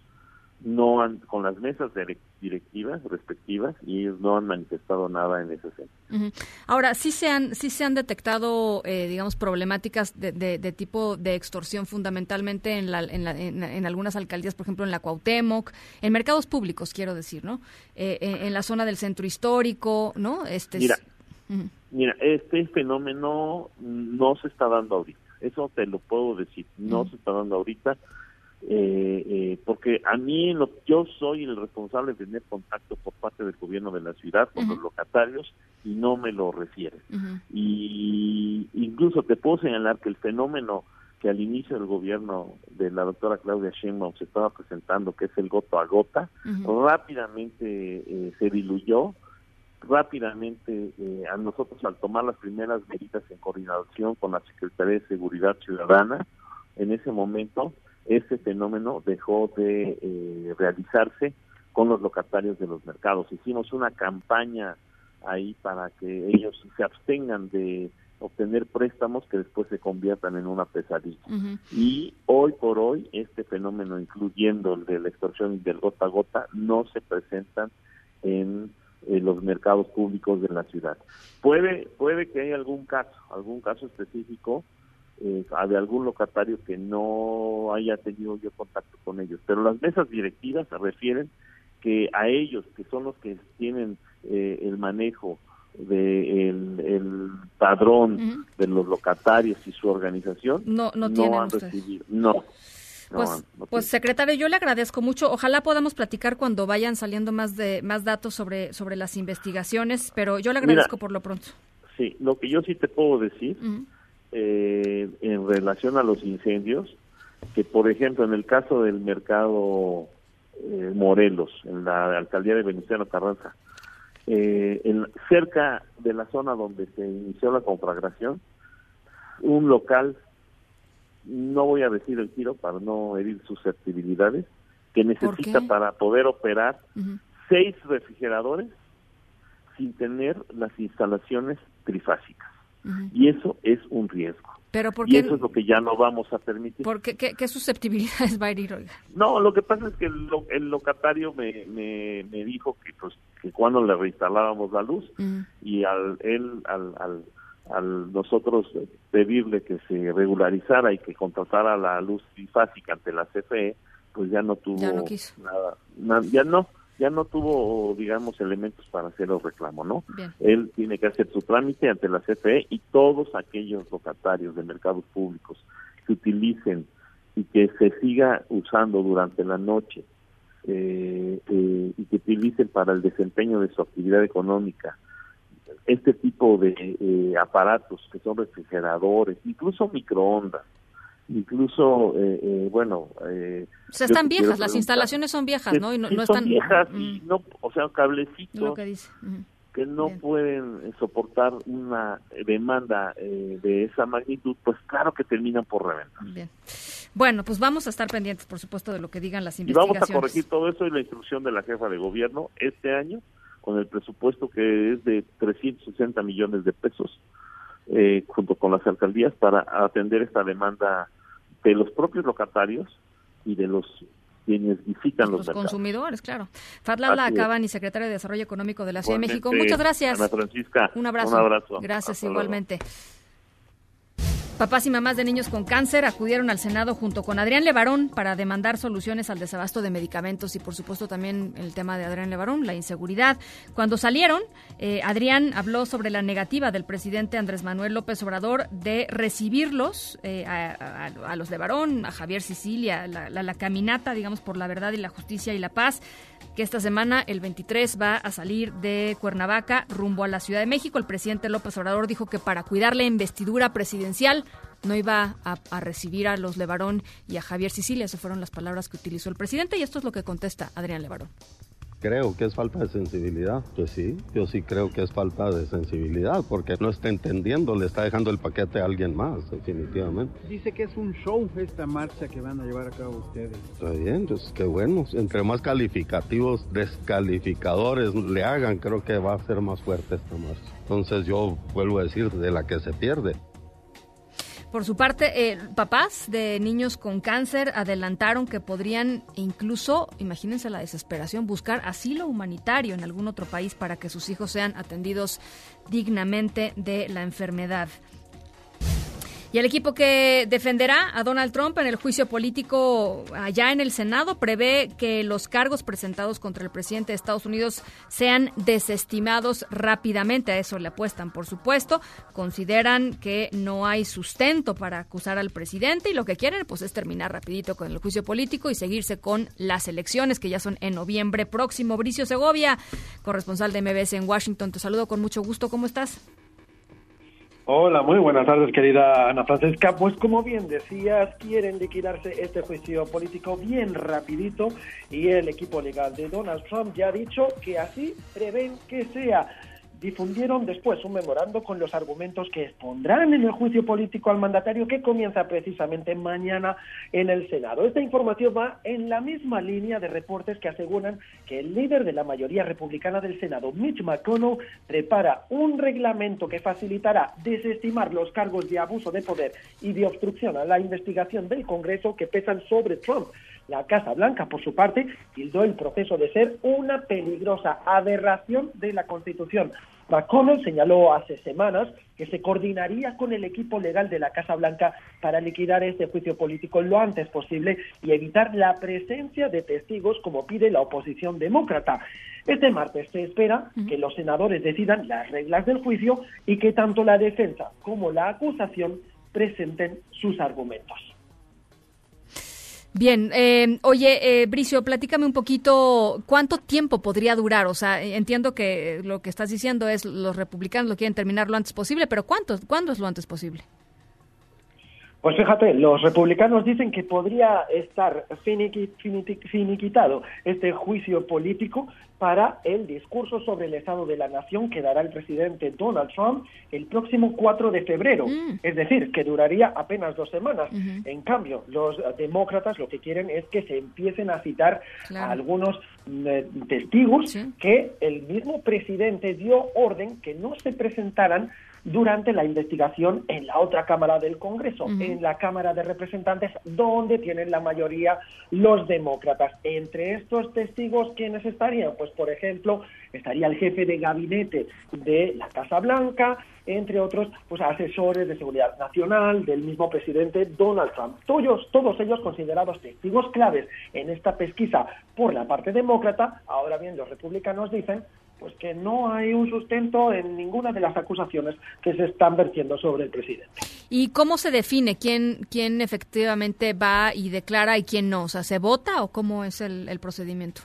no han, con las mesas direc- directivas respectivas y ellos no han manifestado nada en ese sentido. Ahora, sí se han, sí se han detectado, eh, digamos, problemáticas de, de- de tipo de extorsión fundamentalmente en, la- en, la- en- en algunas alcaldías, por ejemplo, en la Cuauhtémoc, en mercados públicos, quiero decir, ¿no? Eh, en, en la zona del centro histórico, ¿no? Este es- Mira. Mira, este fenómeno no se está dando ahorita, eso te lo puedo decir, no se está dando ahorita, eh, eh, porque a mí lo, yo soy el responsable de tener contacto por parte del gobierno de la ciudad con los locatarios y no me lo refieren. Y incluso te puedo señalar que el fenómeno que al inicio del gobierno de la doctora Claudia Sheinbaum se estaba presentando, que es el gota a gota, rápidamente eh, se diluyó, rápidamente eh, a nosotros al tomar las primeras medidas en coordinación con la Secretaría de Seguridad Ciudadana, en ese momento ese fenómeno dejó de eh, realizarse con los locatarios de los mercados. Hicimos una campaña ahí para que ellos se abstengan de obtener préstamos que después se conviertan en una pesadilla. Y hoy por hoy este fenómeno, incluyendo el de la extorsión y del gota a gota, no se presentan en eh, los mercados públicos de la ciudad. Puede, puede que haya algún caso, algún caso específico eh, de algún locatario que no haya tenido yo contacto con ellos, pero las mesas directivas se refieren que a ellos, que son los que tienen eh, el manejo de el, padrón de los locatarios y su organización, No- no tienen han ustedes. recibido, no, Pues, han- no pues secretario, yo le agradezco mucho. Ojalá podamos platicar cuando vayan saliendo más de más datos sobre sobre las investigaciones, pero yo le Mira, agradezco por lo pronto. Sí, lo que yo sí te puedo decir. Eh, en relación a los incendios, que por ejemplo en el caso del mercado eh, Morelos, en la alcaldía de Venustiano Carranza, eh, en- cerca de la zona donde se inició la conflagración, un local, no voy a decir el tiro para no herir susceptibilidades, que necesita para poder operar seis refrigeradores sin tener las instalaciones trifásicas. Y eso es un riesgo. Pero ¿por Y eso es lo que ya no vamos a permitir. por qué, qué- susceptibilidades va a herir, oiga? No, lo que pasa es que el, el locatario me, me, me dijo que pues que cuando le reinstalábamos la luz y al él al, al, al nosotros pedirle que se regularizara y que contratara la luz trifásica ante la CFE, pues ya no tuvo Ya no quiso. nada, na- ya no ya no tuvo digamos elementos para hacer el reclamo, ¿no? Bien. Él tiene que hacer su trámite ante la CFE y todos aquellos locatarios de mercados públicos que utilicen y que se siga usando durante la noche eh, eh, y que utilicen para el desempeño de su actividad económica este tipo de eh, aparatos que son refrigeradores, incluso microondas, incluso, eh, eh, bueno... Eh, O sea, están viejas, las instalaciones son viejas, ¿no? Y no, sí no son están viejas Mm, y no, o sea, cablecitos lo que dice. Que no pueden eh, soportar una demanda eh, de esa magnitud, pues claro que terminan por reventar. Bien. Bueno, pues vamos a estar pendientes, por supuesto, de lo que digan las Y vamos investigaciones. a corregir todo eso y la instrucción de la jefa de gobierno este año con el presupuesto que es de 360 millones de pesos eh, junto con las alcaldías para atender esta demanda de los propios locatarios y de los quienes visitan los, Los consumidores, claro. Es. Acabani, secretaria de Desarrollo Económico de la Ciudad de México. Igualmente, Muchas gracias. Ana Francisca, Un abrazo. un abrazo. Gracias Hasta luego. Papás y mamás de niños con cáncer acudieron al Senado junto con Adrián Levarón para demandar soluciones al desabasto de medicamentos y por supuesto también el tema de Adrián Levarón, la inseguridad. Cuando salieron, eh, Adrián habló sobre la negativa del presidente Andrés Manuel López Obrador de recibirlos eh, a, los Levarón, a Javier Sicilia, la- la caminata, digamos, por la verdad y la justicia y la paz que esta semana, el 23, va a salir de Cuernavaca rumbo a la Ciudad de México. El presidente López Obrador dijo que para cuidar la investidura presidencial no iba a, a recibir a los Levarón y a Javier Sicilia. Esas fueron las palabras que utilizó el presidente y esto es lo que contesta Adrián Levarón. Creo que es falta de sensibilidad. Pues sí, yo sí creo que es falta de sensibilidad porque no está entendiendo, le está dejando el paquete a alguien más, definitivamente. Dice que es un show esta marcha que van a llevar a cabo ustedes. Está bien, pues qué bueno. Entre más calificativos, descalificadores le hagan, creo que va a ser más fuerte esta marcha. Entonces yo vuelvo a decir, de la que se pierde. Por su parte, eh, papás de niños con cáncer adelantaron que podrían incluso, imagínense la desesperación, buscar asilo humanitario en algún otro país para que sus hijos sean atendidos dignamente de la enfermedad. Y el equipo que defenderá a Donald Trump en el juicio político allá en el Senado prevé que los cargos presentados contra el presidente de Estados Unidos sean desestimados rápidamente. A eso le apuestan, por supuesto. Consideran que no hay sustento para acusar al presidente y lo que quieren pues es terminar rapidito con el juicio político y seguirse con las elecciones que ya son en noviembre próximo. Bricio Segovia, corresponsal de MBS en Washington, te saludo con mucho gusto. ¿Cómo estás? Hola, muy buenas tardes, querida Ana Francesca. Pues como bien decías, quieren liquidarse este juicio político bien rapidito y el equipo legal de Donald Trump ya ha dicho que así prevén que sea. Difundieron después un memorando con los argumentos que expondrán en el juicio político al mandatario que comienza precisamente mañana en el Senado. Esta información va en la misma línea de reportes que aseguran que el líder de la mayoría republicana del Senado, Mitch McConnell, prepara un reglamento que facilitará desestimar los cargos de abuso de poder y de obstrucción a la investigación del Congreso que pesan sobre Trump. La Casa Blanca, por su parte, tildó el proceso de ser una peligrosa aberración de la Constitución. McConnell señaló hace semanas que se coordinaría con el equipo legal de la Casa Blanca para liquidar este juicio político lo antes posible y evitar la presencia de testigos como pide la oposición demócrata. Este martes se espera que los senadores decidan las reglas del juicio y que tanto la defensa como la acusación presenten sus argumentos. Bien, eh, oye, eh, Bricio, platícame un poquito cuánto tiempo podría durar. O sea, entiendo que lo que estás diciendo es los republicanos lo quieren terminar lo antes posible, pero ¿cuánto, ¿cuándo es lo antes posible? Pues fíjate, los republicanos dicen que podría estar finiqui- finiqui- finiquitado este juicio político para el discurso sobre el estado de la nación que dará el presidente Donald Trump el próximo 4 de febrero. Es decir, que duraría apenas dos semanas. En cambio, los demócratas lo que quieren es que se empiecen a citar Claro. a algunos mm, eh, testigos que el mismo presidente dio orden que no se presentaran durante la investigación en la otra Cámara del Congreso, en la Cámara de Representantes, donde tienen la mayoría los demócratas. Entre estos testigos, ¿quiénes estarían? Pues, por ejemplo, estaría el jefe de gabinete de la Casa Blanca, entre otros, pues asesores de seguridad nacional del mismo presidente Donald Trump. Todos, todos ellos considerados testigos claves en esta pesquisa por la parte demócrata. Ahora bien, los republicanos dicen pues que no hay un sustento en ninguna de las acusaciones que se están vertiendo sobre el presidente. ¿Y cómo se define quién, quién efectivamente va y declara y quién no? O sea, ¿se vota o cómo es el, el procedimiento?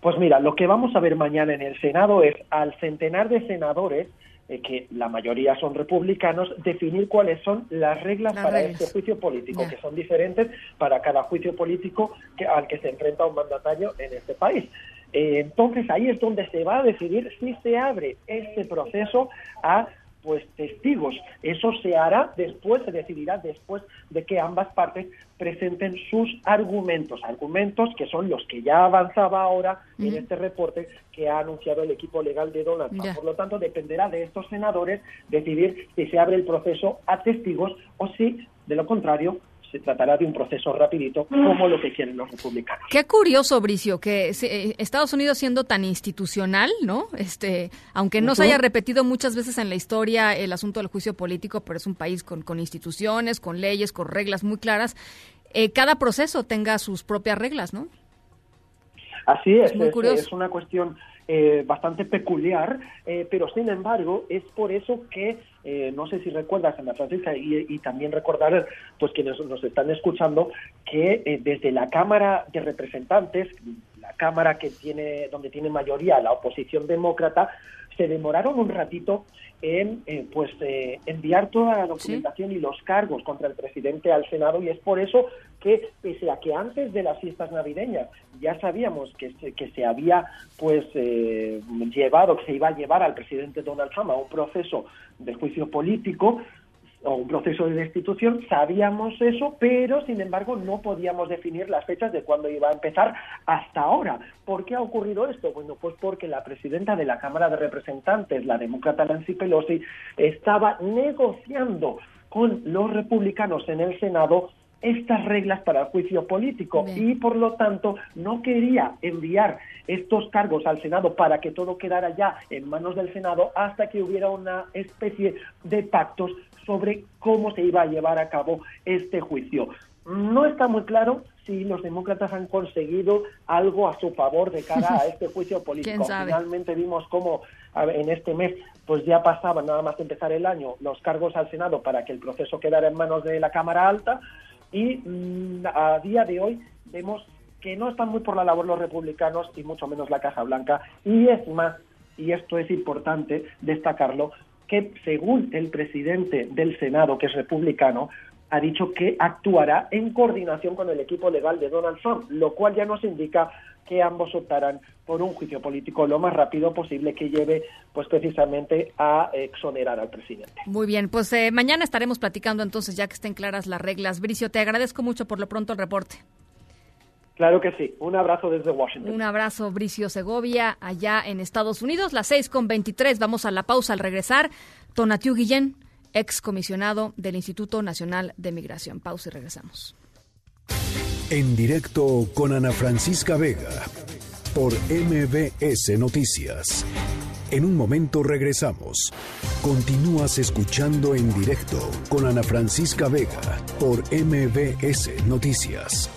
Pues mira, lo que vamos a ver mañana en el Senado es al centenar de senadores, eh, que la mayoría son republicanos, definir cuáles son las reglas Las para reglas. este juicio político, que son diferentes para cada juicio político que, al que se enfrenta un mandatario en este país. Eh, entonces ahí es donde se va a decidir si se abre este proceso a pues testigos. Eso se hará después, se decidirá después de que ambas partes presenten sus argumentos, argumentos que son los que ya avanzaba ahora en este reporte que ha anunciado el equipo legal de Donald Trump. Por lo tanto, dependerá de estos senadores decidir si se abre el proceso a testigos o si, de lo contrario, se tratará de un proceso rapidito como lo que quieren los republicanos. Qué curioso, Bricio, que eh, Estados Unidos siendo tan institucional, ¿no? Este, aunque no se haya repetido muchas veces en la historia el asunto del juicio político, pero es un país con, con instituciones, con leyes, con reglas muy claras. eh, cada proceso tenga sus propias reglas, ¿no? Así es, Es muy es, curioso. es una cuestión eh, bastante peculiar, eh, pero sin embargo es por eso que, eh, no sé si recuerdas, Ana Francisca, y, y también recordar, pues quienes nos están escuchando, que eh, desde la Cámara de Representantes, la Cámara que tiene, donde tiene mayoría la oposición demócrata, se demoraron un ratito en eh, pues eh, enviar toda la documentación y los cargos contra el presidente al Senado y es por eso que pese a que antes de las fiestas navideñas ya sabíamos que se, que se había pues eh, llevado que se iba a llevar al presidente Donald Trump a un proceso de juicio político o un proceso de destitución, sabíamos eso, pero sin embargo no podíamos definir las fechas de cuándo iba a empezar hasta ahora. ¿Por qué ha ocurrido esto? Bueno, pues porque la presidenta de la Cámara de Representantes, la demócrata Nancy Pelosi, estaba negociando con los republicanos en el Senado estas reglas para el juicio político y por lo tanto no quería enviar estos cargos al Senado para que todo quedara ya en manos del Senado hasta que hubiera una especie de pactos sobre cómo se iba a llevar a cabo este juicio. No está muy claro si los demócratas han conseguido algo a su favor de cara a este juicio político. Finalmente vimos cómo en este mes pues ya pasaban nada más empezar el año los cargos al Senado para que el proceso quedara en manos de la Cámara Alta y mm, a día de hoy vemos que no están muy por la labor los republicanos y mucho menos la Casa Blanca. Y es más y esto es importante destacarlo que según el presidente del Senado que es republicano ha dicho que actuará en coordinación con el equipo legal de Donald Trump, lo cual ya nos indica que ambos optarán por un juicio político lo más rápido posible que lleve pues precisamente a exonerar al presidente. Muy bien, pues eh, mañana estaremos platicando entonces ya que estén claras las reglas. Bricio, te agradezco mucho por lo pronto el reporte. Claro que sí. Un abrazo desde Washington. Un abrazo, Bricio Segovia, allá en Estados Unidos. Las 6 con 23. Vamos a la pausa al regresar. Tonatiu Guillén, ex comisionado del Instituto Nacional de Migración. Pausa y regresamos. En directo con Ana Francisca Vega por MBS Noticias. En un momento regresamos. Continúas escuchando en directo con Ana Francisca Vega por MBS Noticias.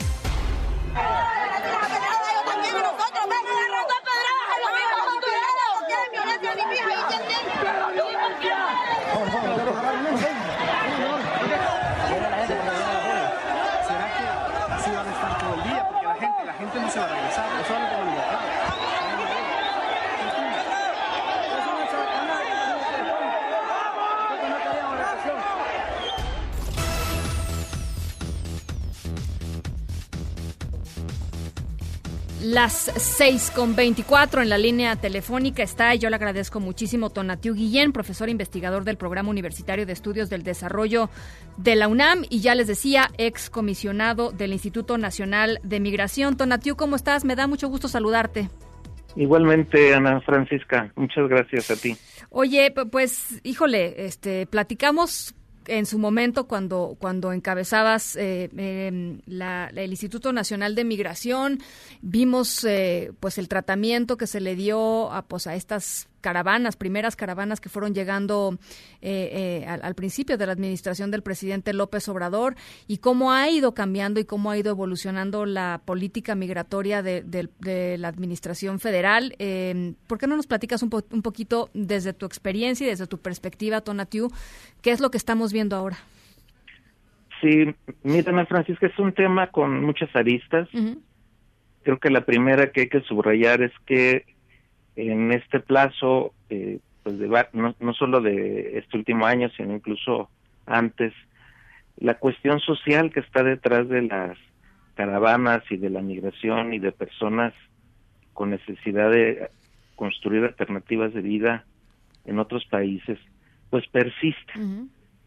Las 6 con 24 en la línea telefónica está, y yo le agradezco muchísimo, Tonatiu Guillén, profesor investigador del Programa Universitario de Estudios del Desarrollo de la UNAM, y ya les decía, ex comisionado del Instituto Nacional de Migración. Tonatiu, ¿cómo estás? Me da mucho gusto saludarte. Igualmente, Ana Francisca, muchas gracias a ti. Oye, pues, híjole, este, platicamos en su momento cuando cuando encabezabas eh, eh, la- el Instituto Nacional de Migración vimos eh, pues el tratamiento que se le dio a pues a estas caravanas primeras caravanas que fueron llegando eh, eh, al, al principio de la administración del presidente López Obrador y cómo ha ido cambiando y cómo ha ido evolucionando la política migratoria de, de- de la administración federal. Eh, ¿Por qué no nos platicas un, po- un poquito desde tu experiencia y desde tu perspectiva, Tonatiu, qué es lo que estamos viendo ahora? Sí, mira, Francisca, es un tema con muchas aristas. Creo que la primera que hay que subrayar es que en este plazo, eh, pues de no, no solo de este último año, sino incluso antes, la cuestión social que está detrás de las caravanas y de la migración y de personas con necesidad de construir alternativas de vida en otros países, pues persiste.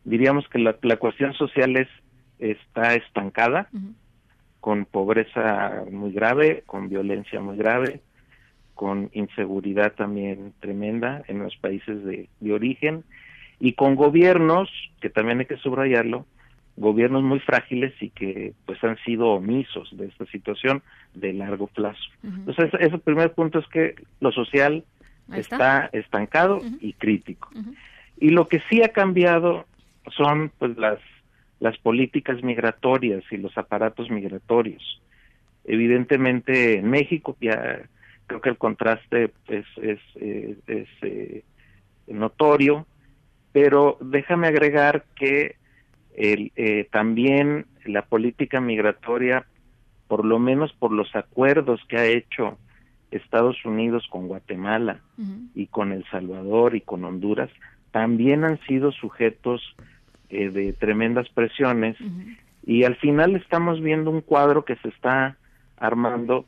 Diríamos que la, la cuestión social es está estancada, con pobreza muy grave, con violencia muy grave, con inseguridad también tremenda en los países de, de origen y con gobiernos, que también hay que subrayarlo, gobiernos muy frágiles y que pues han sido omisos de esta situación de largo plazo. Entonces, ese, ese primer punto es que lo social está, estancado y crítico. Y lo que sí ha cambiado son pues las las políticas migratorias y los aparatos migratorios. Evidentemente en México ya creo que el contraste es es, eh, es, eh, notorio, pero déjame agregar que el, eh, también la política migratoria, por lo menos por los acuerdos que ha hecho Estados Unidos con Guatemala y con El Salvador y con Honduras, también han sido sujetos eh, de tremendas presiones y al final estamos viendo un cuadro que se está armando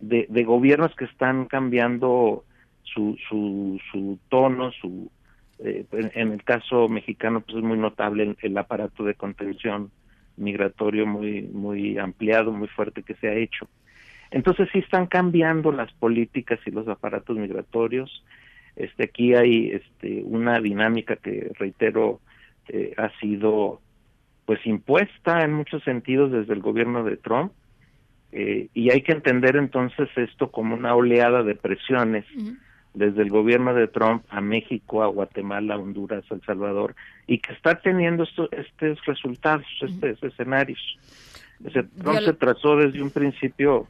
de, gobiernos que están cambiando su, su, su tono, su eh, en, en el caso mexicano pues es muy notable el, el aparato de contención migratorio muy muy ampliado, muy fuerte que se ha hecho. Entonces sí están cambiando las políticas y los aparatos migratorios. Este aquí hay este una dinámica que reitero eh, ha sido pues impuesta en muchos sentidos desde el gobierno de Trump eh, y hay que entender entonces esto como una oleada de presiones desde el gobierno de Trump a México, a Guatemala, a Honduras, a El Salvador y que está teniendo esto- estos resultados, estos escenarios. Ese- Trump se trazó desde un principio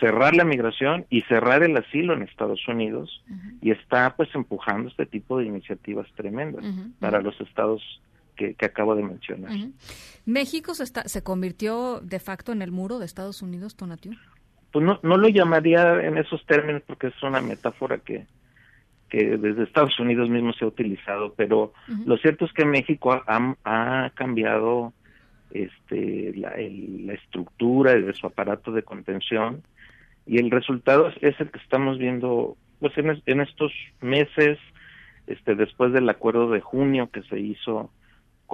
cerrar la migración y cerrar el asilo en Estados Unidos y está pues empujando este tipo de iniciativas tremendas para los estados que, que acabo de mencionar. México se, está, se convirtió de facto en el muro de Estados Unidos, Tonatiu. Pues no, no lo llamaría en esos términos porque es una metáfora que, que desde Estados Unidos mismo se ha utilizado, pero lo cierto es que México ha, ha cambiado este, la, el- la estructura de su aparato de contención y el resultado es, es el que estamos viendo pues en, es- en estos meses este después del acuerdo de junio que se hizo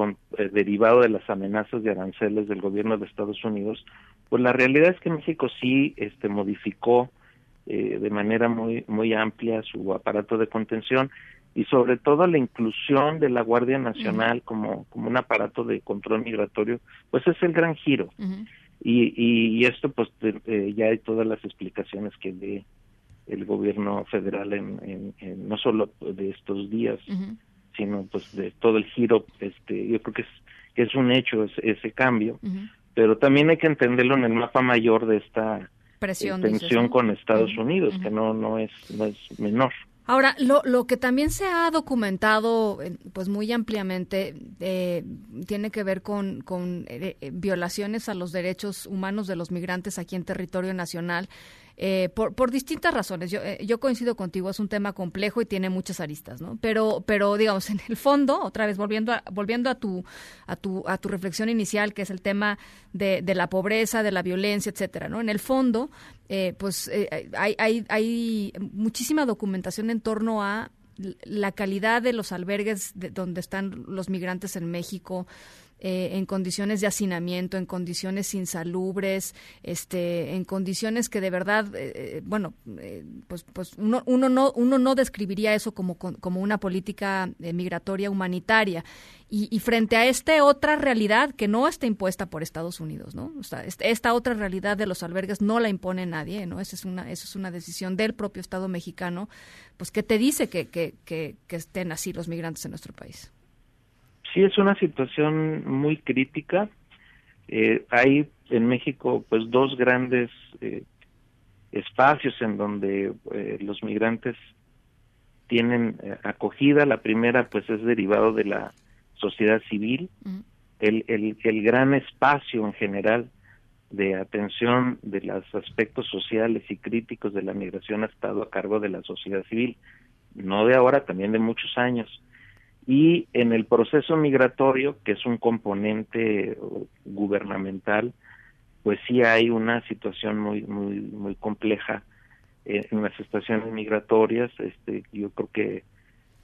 con eh, derivado de las amenazas de aranceles del gobierno de Estados Unidos pues la realidad es que México sí este modificó eh, de manera muy muy amplia su aparato de contención y sobre todo la inclusión de la Guardia Nacional como como un aparato de control migratorio pues es el gran giro. Y, y, y esto pues eh, ya hay todas las explicaciones que dé el gobierno federal en, en- en- no solo de estos días sino pues de todo el giro este yo creo que es que es un hecho ese, ese cambio. Pero también hay que entenderlo en el mapa mayor de esta Presión, eh, dices, tensión con Estados Unidos que no no es no es menor. Ahora, lo, lo que también se ha documentado pues muy ampliamente eh, tiene que ver con, con eh, violaciones a los derechos humanos de los migrantes aquí en territorio nacional eh, por, distintas razones. Yo, eh, yo coincido contigo, es un tema complejo y tiene muchas aristas, ¿no? Pero, pero digamos, en el fondo, otra vez volviendo a, volviendo a tu, a tu, a tu reflexión inicial, que es el tema de, de la pobreza, de la violencia, etcétera, ¿no? En el fondo, eh, pues eh, hay, hay, hay muchísima documentación en torno a la calidad de los albergues de donde están los migrantes en México, eh, en condiciones de hacinamiento, en condiciones insalubres, este, en condiciones que de verdad, eh, eh, bueno, eh, pues, pues uno, uno no, uno no describiría eso como, como una política eh, migratoria humanitaria. Y, y frente a esta otra realidad que no está impuesta por Estados Unidos, ¿no? O sea, este- esta otra realidad de los albergues no la impone nadie, ¿no? Esa es una, esa es una decisión del propio Estado mexicano, pues que te dice que, que, que, que estén así los migrantes en nuestro país. Sí, es una situación muy crítica. Eh, hay en México pues dos grandes eh, espacios en donde eh, los migrantes tienen eh, acogida. La primera pues es derivado de la sociedad civil. El, el, el gran espacio en general de atención de los aspectos sociales y críticos de la migración ha estado a cargo de la sociedad civil, no de ahora, también de muchos años y en el proceso migratorio, que es un componente eh, gubernamental, pues sí hay una situación muy muy muy compleja eh, en las estaciones migratorias. Este, yo creo que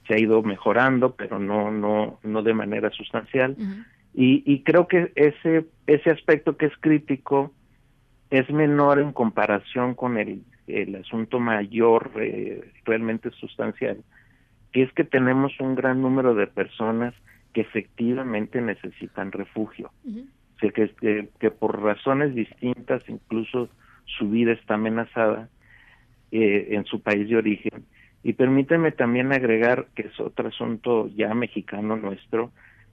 se ha ido mejorando, pero no no no de manera sustancial. Y, y creo que ese ese aspecto que es crítico es menor en comparación con el el asunto mayor eh, realmente sustancial que es que tenemos un gran número de personas que efectivamente necesitan refugio. O sea, que, que, que por razones distintas, incluso su vida está amenazada eh, en su país de origen. Y permíteme también agregar, que es otro asunto ya mexicano nuestro,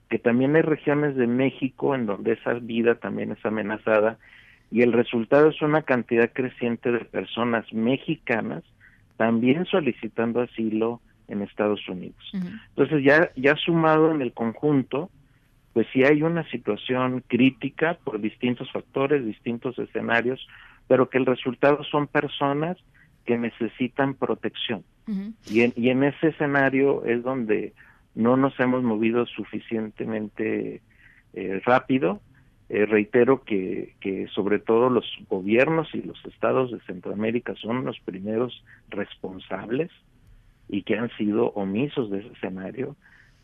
que también hay regiones de México en donde esa vida también es amenazada y el resultado es una cantidad creciente de personas mexicanas también solicitando asilo en Estados Unidos. Entonces ya ya sumado en el conjunto, pues sí hay una situación crítica por distintos factores, distintos escenarios, pero que el resultado son personas que necesitan protección. Y en, y en ese escenario es donde no nos hemos movido suficientemente eh, rápido. Eh, reitero que, que sobre todo los gobiernos y los estados de Centroamérica son los primeros responsables y que han sido omisos de ese escenario.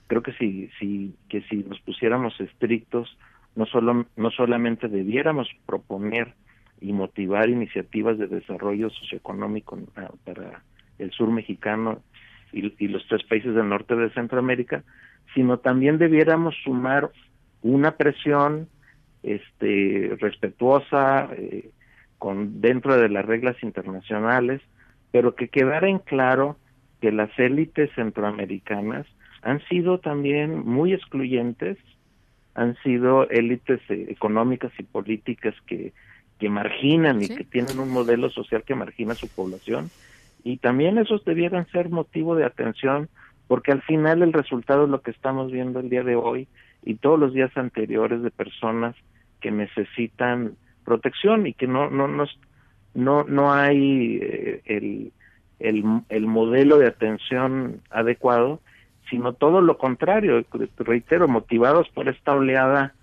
Creo que si, si, que si nos pusiéramos estrictos, no, solo, no solamente debiéramos proponer y motivar iniciativas de desarrollo socioeconómico ah, para el sur mexicano y, y los tres países del norte de Centroamérica, sino también debiéramos sumar una presión este, respetuosa eh, con dentro de las reglas internacionales, pero que quedara en claro que las élites centroamericanas han sido también muy excluyentes, han sido élites eh, económicas y políticas que, que marginan y que tienen un modelo social que margina a su población. Y también esos debieran ser motivo de atención porque al final el resultado es lo que estamos viendo el día de hoy y todos los días anteriores de personas que necesitan protección y que no no no no, no hay eh, el, el, el modelo de atención adecuado sino todo lo contrario reitero motivados por esta oleada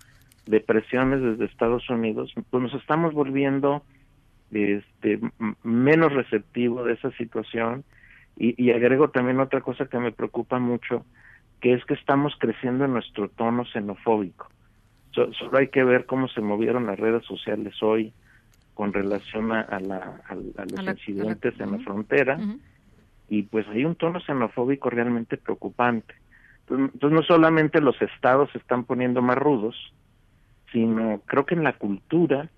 de presiones desde Estados Unidos pues nos estamos volviendo este menos receptivo de esa situación. Y, y agrego también otra cosa que me preocupa mucho que es que estamos creciendo en nuestro tono xenofóbico. So- solo hay que ver cómo se movieron las redes sociales hoy con relación a, a la- a- a los la- incidentes la- en la frontera y pues hay un tono xenofóbico realmente preocupante. Entonces, entonces, no solamente los estados se están poniendo más rudos, sino creo que en la cultura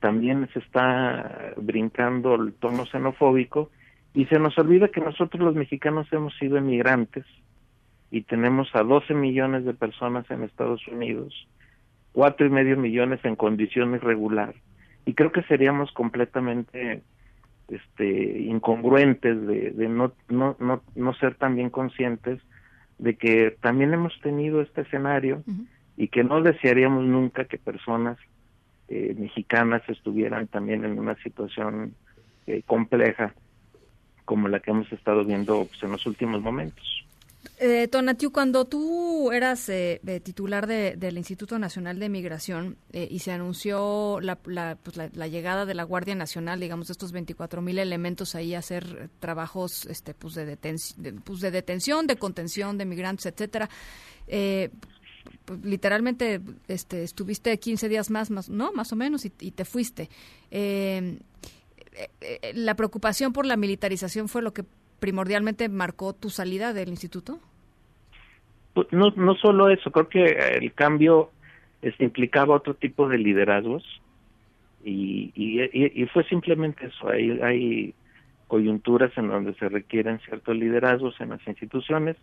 también se está brincando el tono xenofóbico y se nos olvida que nosotros los mexicanos hemos sido emigrantes y tenemos a 12 millones de personas en Estados Unidos, cuatro y medio millones en condición irregular y creo que seríamos completamente este incongruentes de, de no, no no no ser también conscientes de que también hemos tenido este escenario y que no desearíamos nunca que personas eh, mexicanas estuvieran también en una situación eh, compleja como la que hemos estado viendo pues, en los últimos momentos. Eh, Tonatiu, cuando tú eras eh, eh, titular de- del Instituto Nacional de Migración eh, y se anunció la, pues, la- llegada de la Guardia Nacional, digamos, estos 24 mil elementos ahí a hacer trabajos este, pues, de, pues, de detención, de contención de migrantes, etcétera, eh, pues, literalmente este, estuviste 15 días más, más ¿no? Más o menos, y, y te fuiste. Eh, eh, ¿La preocupación por la militarización fue lo que primordialmente marcó tu salida del instituto? Pues, no, no solo eso, creo que el cambio este, implicaba otro tipo de liderazgos y, y, fue simplemente eso. Hay, hay coyunturas en donde se requieren ciertos liderazgos en las instituciones,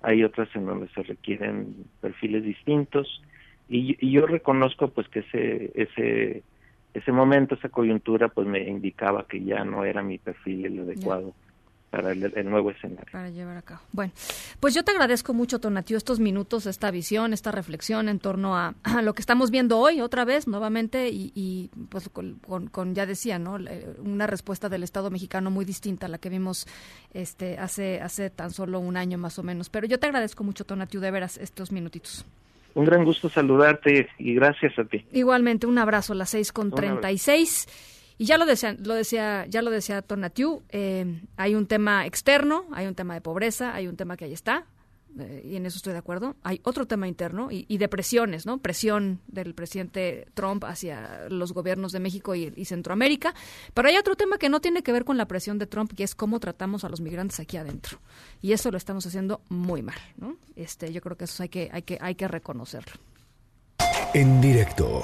hay otras en donde se requieren perfiles distintos y, y yo reconozco pues que ese ese ese momento, esa coyuntura pues me indicaba que ya no era mi perfil el adecuado para el, el nuevo escenario. Para llevar a cabo. Bueno, pues yo te agradezco mucho, Tonatiu, estos minutos, esta visión, esta reflexión en torno a, a lo que estamos viendo hoy, otra vez, nuevamente, y, y, pues con, con- con, ya decía, ¿no? Una respuesta del Estado mexicano muy distinta a la que vimos este hace, hace tan solo un año más o menos. Pero yo te agradezco mucho, Tonatiu, de veras, estos minutitos. Un gran gusto saludarte y gracias a ti. Igualmente, un abrazo a las seis con Un abrazo. treinta y ya lo decía, lo decía, ya lo decía Tonatiu, eh, hay un tema externo, hay un tema de pobreza, hay un tema que ahí está, eh, y en eso estoy de acuerdo. Hay otro tema interno y, y de presiones, ¿no? Presión del presidente Trump hacia los gobiernos de México y, y Centroamérica. Pero hay otro tema que no tiene que ver con la presión de Trump, que es cómo tratamos a los migrantes aquí adentro. Y eso lo estamos haciendo muy mal, ¿no? Este, yo creo que eso hay que, hay que, hay que reconocerlo. En directo.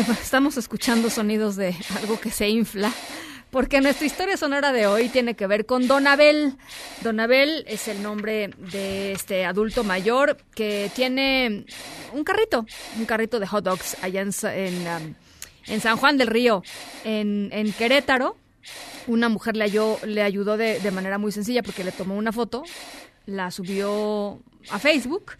Estamos escuchando sonidos de algo que se infla, porque nuestra historia sonora de hoy tiene que ver con Don Abel. Don Abel es el nombre de este adulto mayor que tiene un carrito, un carrito de hot dogs allá en, en, um, en San Juan del Río, en, en Querétaro. Una mujer le, halló- le ayudó de, de manera muy sencilla porque le tomó una foto, la subió a Facebook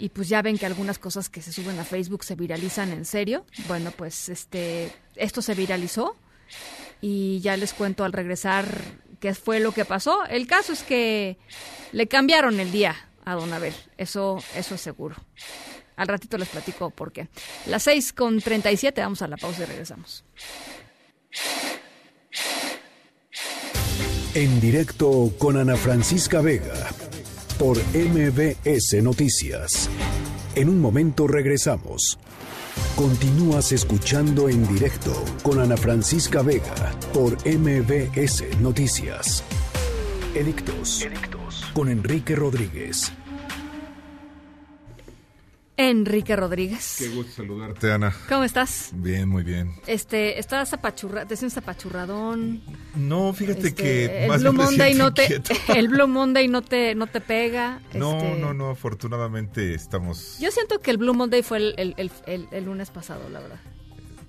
y pues ya ven que algunas cosas que se suben a Facebook se viralizan en serio. Bueno, pues este esto se viralizó y ya les cuento al regresar qué fue lo que pasó. El caso es que le cambiaron el día a Don Abel, eso eso es seguro. Al ratito les platico por qué. Las 6 con 37, vamos a la pausa y regresamos. En directo con Ana Francisca Vega por MBS Noticias. En un momento regresamos. Continúas escuchando en directo con Ana Francisca Vega por MBS Noticias. Edictos. Con Enrique Rodríguez. Enrique Rodríguez. Qué gusto saludarte, Ana. ¿Cómo estás? Bien, muy bien. Este, estás apachurrado, te sientes apachurradón. No, fíjate Este, que el más Blue Monday no te el Blue Monday no te no te pega. No, este, no, no, afortunadamente estamos... Yo siento que el Blue Monday fue el- el- el lunes pasado, la verdad.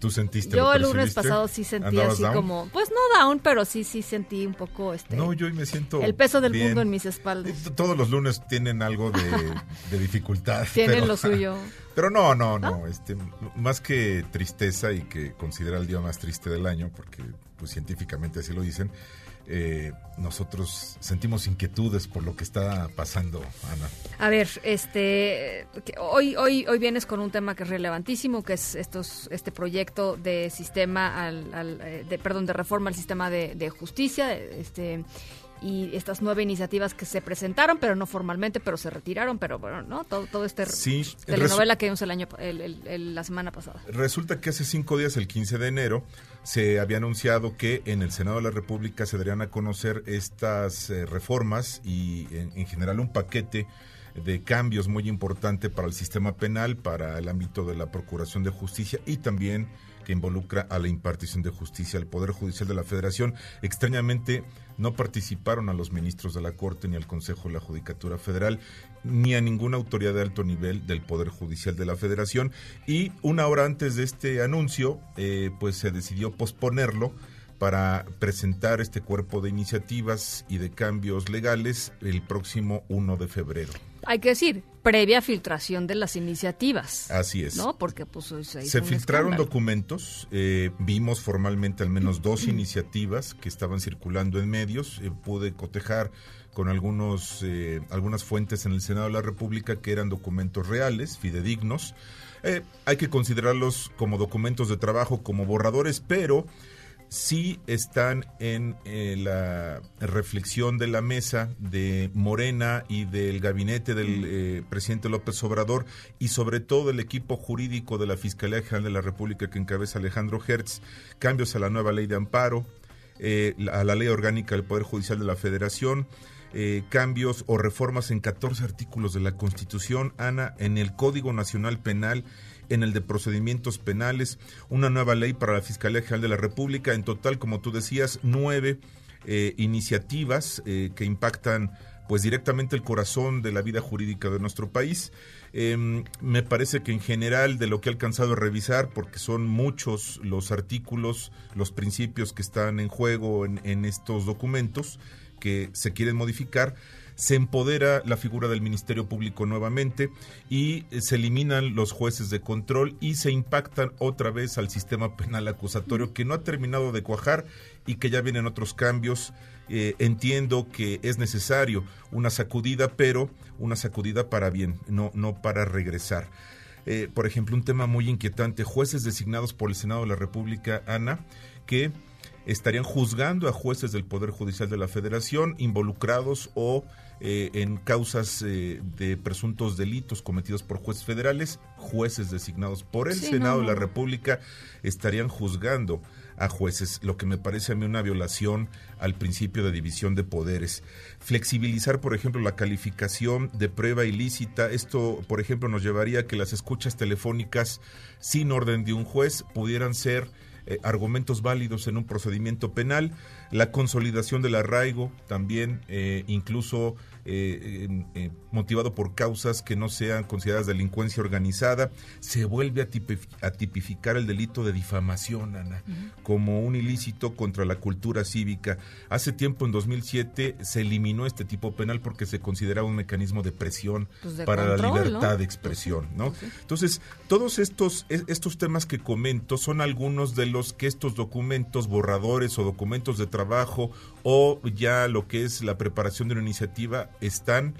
¿Tú sentiste Yo el lunes pasado sí sentí ¿Andabas así down? como, pues no down, pero sí sí sentí un poco este No, yo hoy me siento el peso del bien. mundo en mis espaldas. T- Todos los lunes tienen algo de, de dificultad. Tienen pero- lo suyo. Pero no, no, no. Este, más que tristeza y que considera el día más triste del año, porque pues científicamente así lo dicen, eh, nosotros sentimos inquietudes por lo que está pasando, Ana. A ver, este hoy hoy hoy vienes con un tema que es relevantísimo, que es estos este proyecto de sistema al, al, eh, de perdón de reforma al sistema de, de justicia, este y estas nueve iniciativas que se presentaron, pero no formalmente, pero se retiraron, pero bueno, no todo todo este Sí, telenovela que vimos el año el- el- el- la semana pasada. Resulta que hace cinco días, el 15 de enero, se había anunciado que en el Senado de la República se darían a conocer estas eh, reformas y en, en general un paquete de cambios muy importante para el sistema penal, para el ámbito de la Procuración de Justicia y también que involucra a la impartición de justicia al Poder Judicial de la Federación. Extrañamente no participaron a los ministros de la Corte ni al Consejo de la Judicatura Federal ni a ninguna autoridad de alto nivel del Poder Judicial de la Federación y una hora antes de este anuncio eh, pues se decidió posponerlo para presentar este cuerpo de iniciativas y de cambios legales el próximo 1 de febrero. Hay que decir, previa filtración de las iniciativas. Así es. ¿No? Porque pues se, Se filtraron escándalo. documentos, eh, vimos formalmente al menos dos iniciativas que estaban circulando en medios, eh, pude cotejar con algunos eh, algunas fuentes en el Senado de la República que eran documentos reales, fidedignos. Eh, hay que considerarlos como documentos de trabajo, como borradores, pero sí están en eh, la reflexión de la mesa de Morena y del gabinete del eh, presidente López Obrador y sobre todo del equipo jurídico de la Fiscalía General de la República que encabeza Alejandro Hertz, cambios a la nueva ley de amparo, eh, a la ley orgánica del Poder Judicial de la Federación, cambios o reformas en 14 artículos de la Constitución, Ana, en el Código Nacional Penal, en el de procedimientos penales, una nueva ley para la Fiscalía General de la República, en total, como tú decías, nueve eh, iniciativas eh, que impactan pues directamente el corazón de la vida jurídica de nuestro país. Em, me parece que en general de lo que he alcanzado a revisar, porque son muchos los artículos, los principios que están en juego en, en estos documentos que se quieren modificar, se empodera la figura del Ministerio Público nuevamente y eh, se eliminan los jueces de control y se impactan otra vez al sistema penal acusatorio que no ha terminado de cuajar y que ya vienen otros cambios. Eh, entiendo que es necesario una sacudida, pero una sacudida para bien, no, no para regresar. Eh, por ejemplo, un tema muy inquietante, jueces designados por el Senado de la República, Ana, que estarían juzgando a jueces del Poder Judicial de la Federación involucrados o eh, en causas eh, de presuntos delitos cometidos por jueces federales, jueces designados por el Sí, Senado no, de la. República estarían juzgando a jueces, lo que me parece a mí una violación al principio de división de poderes. Flexibilizar, por ejemplo, la calificación de prueba ilícita. Esto, por ejemplo, nos llevaría a que las escuchas telefónicas sin orden de un juez pudieran ser eh, argumentos válidos en un procedimiento penal, la consolidación del arraigo también, eh, incluso eh, eh, motivado por causas que no sean consideradas delincuencia organizada, se vuelve a, tipif- a tipificar el delito de difamación, Ana, como un ilícito contra la cultura cívica. Hace tiempo, en 2007, se eliminó este tipo penal porque se consideraba un mecanismo de presión Pues de para la libertad ¿no? de expresión, ¿no? Entonces, todos estos, es- estos temas que comento son algunos de los que estos documentos, borradores o documentos de trabajo o ya lo que es la preparación de una iniciativa están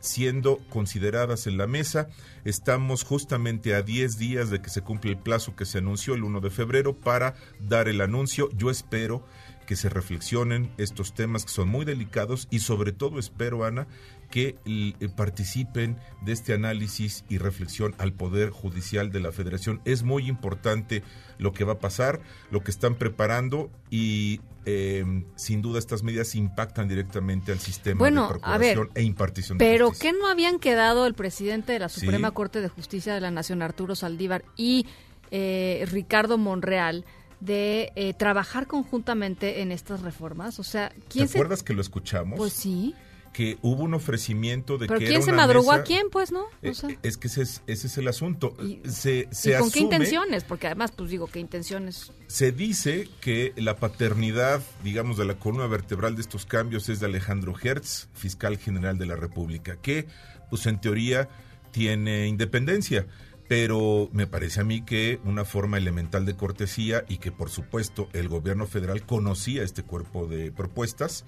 siendo consideradas en la mesa. Estamos justamente a 10 días de que se cumple el plazo que se anunció el 1 de febrero para dar el anuncio. Yo espero que que se reflexionen estos temas que son muy delicados y sobre todo espero, Ana, que eh, participen de este análisis y reflexión al Poder Judicial de la Federación. Es muy importante lo que va a pasar, lo que están preparando y eh, sin duda estas medidas impactan directamente al sistema Bueno, de a ver, procuración e impartición de Pero justicia. ¿qué no habían quedado el presidente de la Sí. Suprema Corte de Justicia de la Nación, Arturo Saldívar, y eh, Ricardo Monreal de eh, trabajar conjuntamente en estas reformas? O sea, ¿Te ¿quién se... acuerdas que lo escuchamos? Pues sí. Que hubo un ofrecimiento de ¿Pero que quién era se una madrugó mesa- a quién, pues, no? O Eh, sea, es que ese es, ese es el asunto. se se ¿Y con qué intenciones? Porque además, pues digo, ¿qué intenciones? Se dice que la paternidad, digamos, de la columna vertebral de estos cambios es de Alejandro Hertz, fiscal general de la República, que, pues en teoría, tiene independencia. Pero me parece a mí que una forma elemental de cortesía y que, por supuesto, el gobierno federal conocía este cuerpo de propuestas,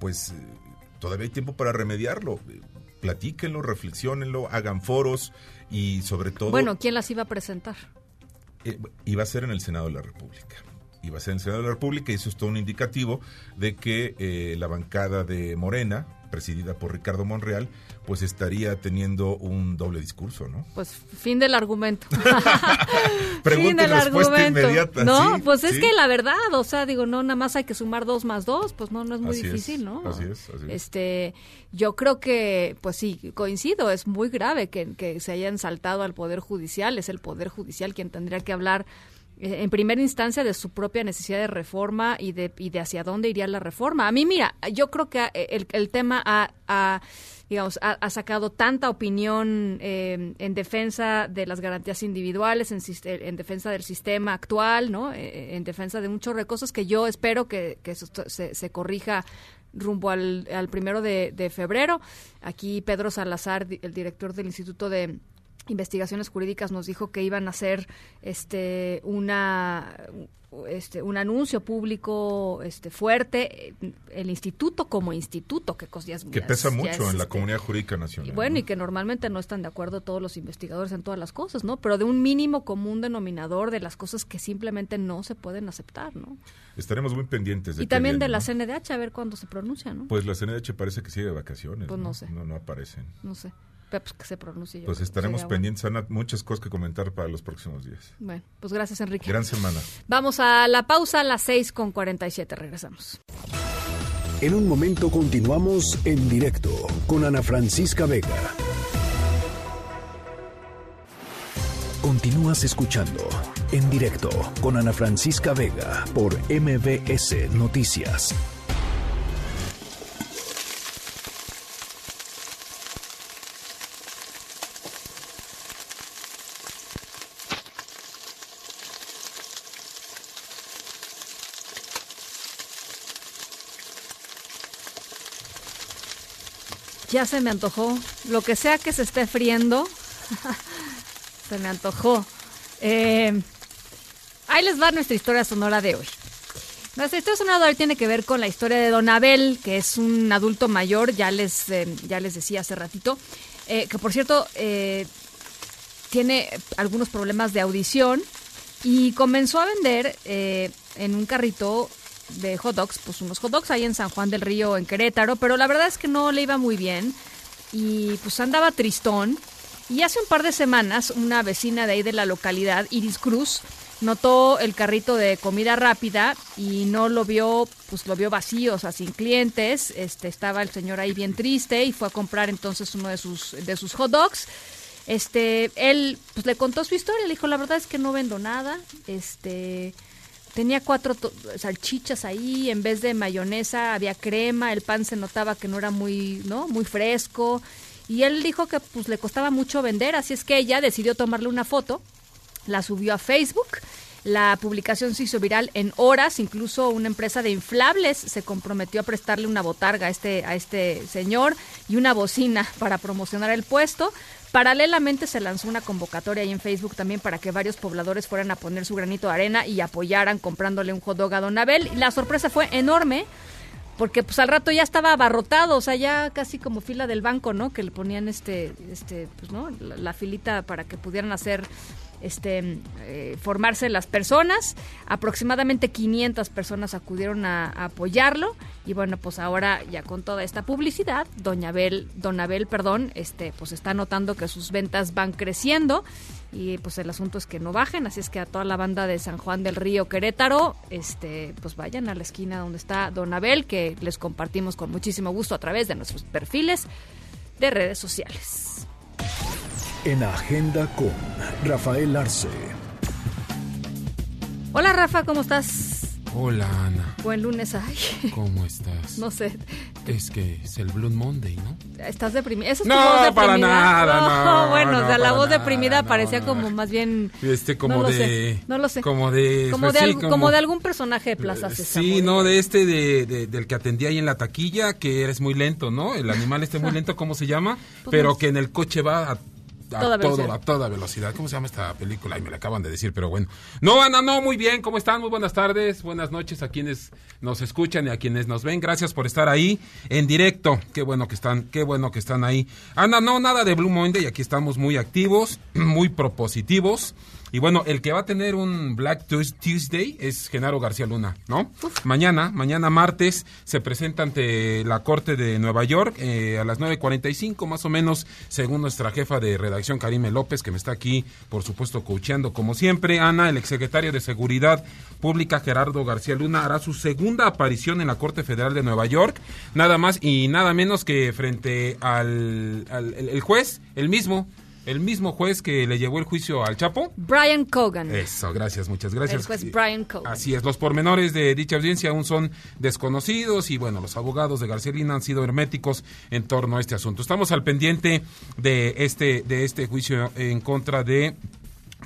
pues eh, todavía hay tiempo para remediarlo. Platíquenlo, reflexionenlo, hagan foros y sobre todo... Bueno, ¿quién las iba a presentar? Eh, iba a ser en el Senado de la República. Iba a ser en el Senado de la República y eso es todo un indicativo de que eh, la bancada de Morena, presidida por Ricardo Monreal, pues estaría teniendo un doble discurso, ¿no? Pues fin del argumento. Pregunta fin del respuesta argumento. inmediata. No, sí, pues es sí. que la verdad, o sea, digo, no, nada más hay que sumar dos más dos, pues no, no es muy Así es, difícil, ¿no? así es, así es. Este, yo creo que, pues sí, coincido, es muy grave que, que se hayan saltado al Poder Judicial, es el Poder Judicial quien tendría que hablar eh, en primera instancia de su propia necesidad de reforma y de, y de hacia dónde iría la reforma. A mí, mira, yo creo que eh, el, el tema ha, ha, digamos, ha, sacado tanta opinión eh, en defensa de las garantías individuales, en, sis- en defensa del sistema actual, ¿no? Eh, en defensa de muchos cosas que yo espero que, eso se, se corrija rumbo al, primero de, de febrero. Aquí Pedro Salazar, el director del Instituto de Investigaciones Jurídicas, nos dijo que iban a hacer este una este un anuncio público este fuerte el instituto como instituto que ya es- Que ya pesa ya mucho es, en la este, comunidad jurídica nacional. y bueno, y que normalmente no están de acuerdo todos los investigadores en todas las cosas, ¿no? Pero de un mínimo común denominador de las cosas que simplemente no se pueden aceptar, ¿no? Estaremos muy pendientes de Y también de la ¿no? CNDH a ver cuándo se pronuncia, ¿no? Pues la CNDH parece que sigue de vacaciones. Pues no sé. No, no aparecen. No sé. Pues que se pronuncie. yo Pues estaremos sería bueno. pendientes, Ana, muchas cosas que comentar para los próximos días. Bueno, pues gracias, Enrique. Gran semana. Vamos a la pausa a las 6 con 47. Regresamos. En un momento continuamos en directo con Ana Francisca Vega. Continúas escuchando en directo con Ana Francisca Vega por MBS Noticias. Ya se me antojó. Lo que sea que se esté friendo, se me antojó. Eh, ahí les va nuestra historia sonora de hoy. Nuestra historia sonora de hoy tiene que ver con la historia de Don Abel, que es un adulto mayor, ya les, eh, ya les decía hace ratito, eh, que por cierto tiene algunos problemas de audición y comenzó a vender en un carrito de hot dogs, pues unos hot dogs ahí en San Juan del Río, en Querétaro, pero la verdad es que no le iba muy bien y pues andaba tristón. Y hace un par de semanas una vecina de ahí de la localidad, Iris Cruz, notó el carrito de comida rápida y no lo vio, pues lo vio vacío, o sea, sin clientes. Este estaba el señor ahí bien triste y fue a comprar entonces uno de sus de sus hot dogs. Este, él pues le contó su historia, le dijo, "La verdad es que no vendo nada." Este, tenía cuatro salchichas ahí, en vez de mayonesa había crema, el pan se notaba que no era muy, ¿no? Muy fresco. Y él dijo que pues le costaba mucho vender, así es que ella decidió tomarle una foto, la subió a Facebook. La publicación se hizo viral en horas, incluso una empresa de inflables se comprometió a prestarle una botarga a este, a este señor y una bocina para promocionar el puesto. Paralelamente se lanzó una convocatoria ahí en Facebook también para que varios pobladores fueran a poner su granito de arena y apoyaran comprándole un hot dog a Don Abel. Y la sorpresa fue enorme porque pues al rato ya estaba abarrotado, o sea, ya casi como fila del banco, ¿no? Que le ponían este, este, pues, ¿no? La, la filita para que pudieran hacer este, eh, formarse las personas. Aproximadamente 500 personas acudieron a, apoyarlo y bueno, pues ahora ya con toda esta publicidad, Doña Abel, Don Abel, perdón, este, pues está notando que sus ventas van creciendo y pues el asunto es que no bajen, así es que a toda la banda de San Juan del Río Querétaro, este, pues vayan a la esquina donde está Don Abel, que les compartimos con muchísimo gusto a través de nuestros perfiles de redes sociales. En Agenda con Rafael Arce. Hola Rafa, ¿cómo estás? Hola Ana, Buen lunes, ay. ¿cómo estás? No sé, Es que es el Blue Monday, ¿no? ¿estás deprimida? ¿Esa es No, tu voz para deprimida? nada, no, bueno, o no, sea, la para voz nada, deprimida no, parecía no. como más bien... Este como no lo de sé, no lo sé. como de Como pues de, sí, algo- como de algún personaje de Plaza Sésamo. Sí, no, de este de, de- del que atendía ahí en la taquilla, que eres muy lento, ¿no? El animal este muy lento, ¿cómo se llama? Pues Pero no que en el coche va a, a Toda todo, velocidad. a toda velocidad. ¿Cómo se llama esta película? Ay, me la acaban de decir, pero bueno. No, Ana, no, muy bien, ¿cómo están? Muy buenas tardes, buenas noches a quienes nos escuchan y a quienes nos ven. Gracias por estar ahí en directo. Qué bueno que están, qué bueno que están ahí. Ana, no, nada de Blue Monday, aquí estamos muy activos, muy propositivos. Y bueno, el que va a tener un Black Tues- Tuesday es Genaro García Luna, ¿no? Mañana, mañana martes, se presenta ante la Corte de Nueva York eh, a las 9.45 más o menos, según nuestra jefa de redacción, Karime López, que me está aquí, por supuesto, coacheando como siempre. Ana, el exsecretario de Seguridad Pública, Gerardo García Luna, hará su segunda aparición en la Corte Federal de Nueva York, nada más y nada menos que frente al, al- el juez, el mismo, el mismo juez que le llevó el juicio al Chapo. Brian Cogan. Eso, gracias, muchas gracias. El juez Brian Cogan. Así es, los pormenores de dicha audiencia aún son desconocidos y bueno, los abogados de García Lina han sido herméticos en torno a este asunto. Estamos al pendiente de este, de este juicio en contra de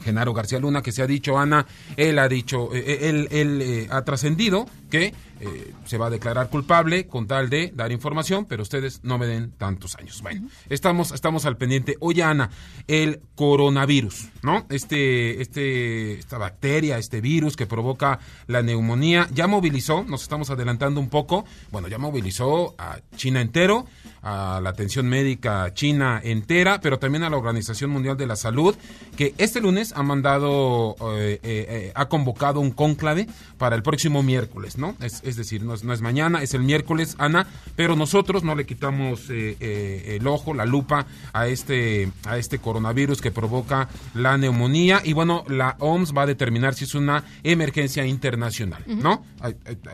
Genaro García Luna, que se ha dicho, Ana, él ha dicho, eh, eh, él, él, eh, ha trascendido que eh, se va a declarar culpable con tal de dar información, pero ustedes no me den tantos años. Bueno, estamos, estamos al pendiente. Oye, Ana, el coronavirus, ¿no? Este, este, esta bacteria, este virus que provoca la neumonía, ya movilizó, nos estamos adelantando un poco, bueno, ya movilizó a China entero, a la atención médica china entera, pero también a la Organización Mundial de la Salud, que este lunes ha mandado, eh, eh, eh, ha convocado un cónclave para el próximo miércoles, ¿no? Es, es decir, no es, no es mañana, es el miércoles, Ana, pero nosotros no le quitamos eh, eh, el ojo, la lupa a este, a este coronavirus que provoca la neumonía y bueno, la OMS va a determinar si es una emergencia internacional, ¿no?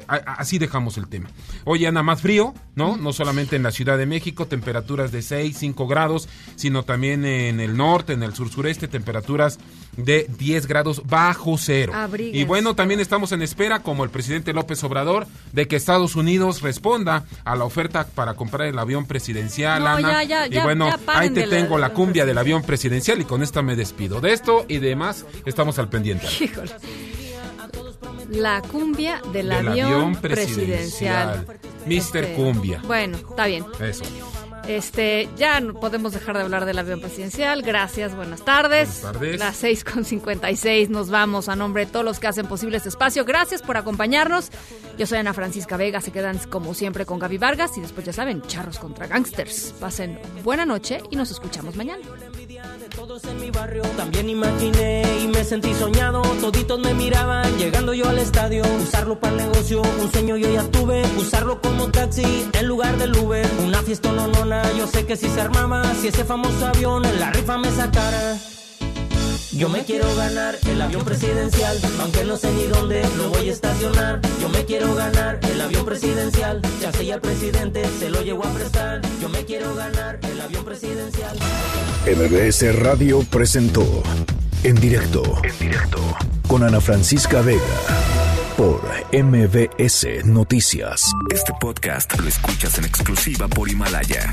Así dejamos el tema. Oye, Ana, más frío, ¿no? No solamente en la Ciudad de México, temperaturas de 6, 5 grados, sino también en el norte, en el sur sureste, temperaturas de 10 grados bajo cero. Abríguense. Y bueno, también estamos en espera, como el presidente López Obrador, de que Estados Unidos responda a la oferta para comprar el avión presidencial, No, Ana. ya, ya, y bueno, ya ahí te la- tengo la cumbia del avión presidencial y con esta me despido. De esto y demás estamos al pendiente. Híjole. La cumbia del, Del avión, avión presidencial. presidencial. Mister Este, Cumbia. Bueno, está bien. Eso. Este, ya no podemos dejar de hablar del avión presidencial. Gracias, buenas tardes. Buenas tardes. Las 6 con 56 nos vamos a nombre de todos los que hacen posible este espacio. Gracias por acompañarnos. Yo soy Ana Francisca Vega. Se quedan como siempre con Gaby Vargas y después ya saben, charros contra gangsters. Pasen buena noche y nos escuchamos mañana. Todos en mi barrio también imaginé y me sentí soñado. Toditos me miraban llegando yo al estadio. Usarlo para el negocio, un sueño yo ya tuve. Usarlo como taxi en lugar del Uber. Una fiesta no nona, yo sé que si se armaba, si ese famoso avión en la rifa me sacara. Yo me quiero ganar el avión presidencial, aunque no sé ni dónde lo voy a estacionar. Yo me quiero ganar el avión presidencial, ya sé ya el presidente se lo llevo a prestar. Yo me quiero ganar el avión presidencial. MBS Radio presentó En directo. En directo. Con Ana Francisca Vega. Por MBS Noticias. Este podcast lo escuchas en exclusiva por Himalaya.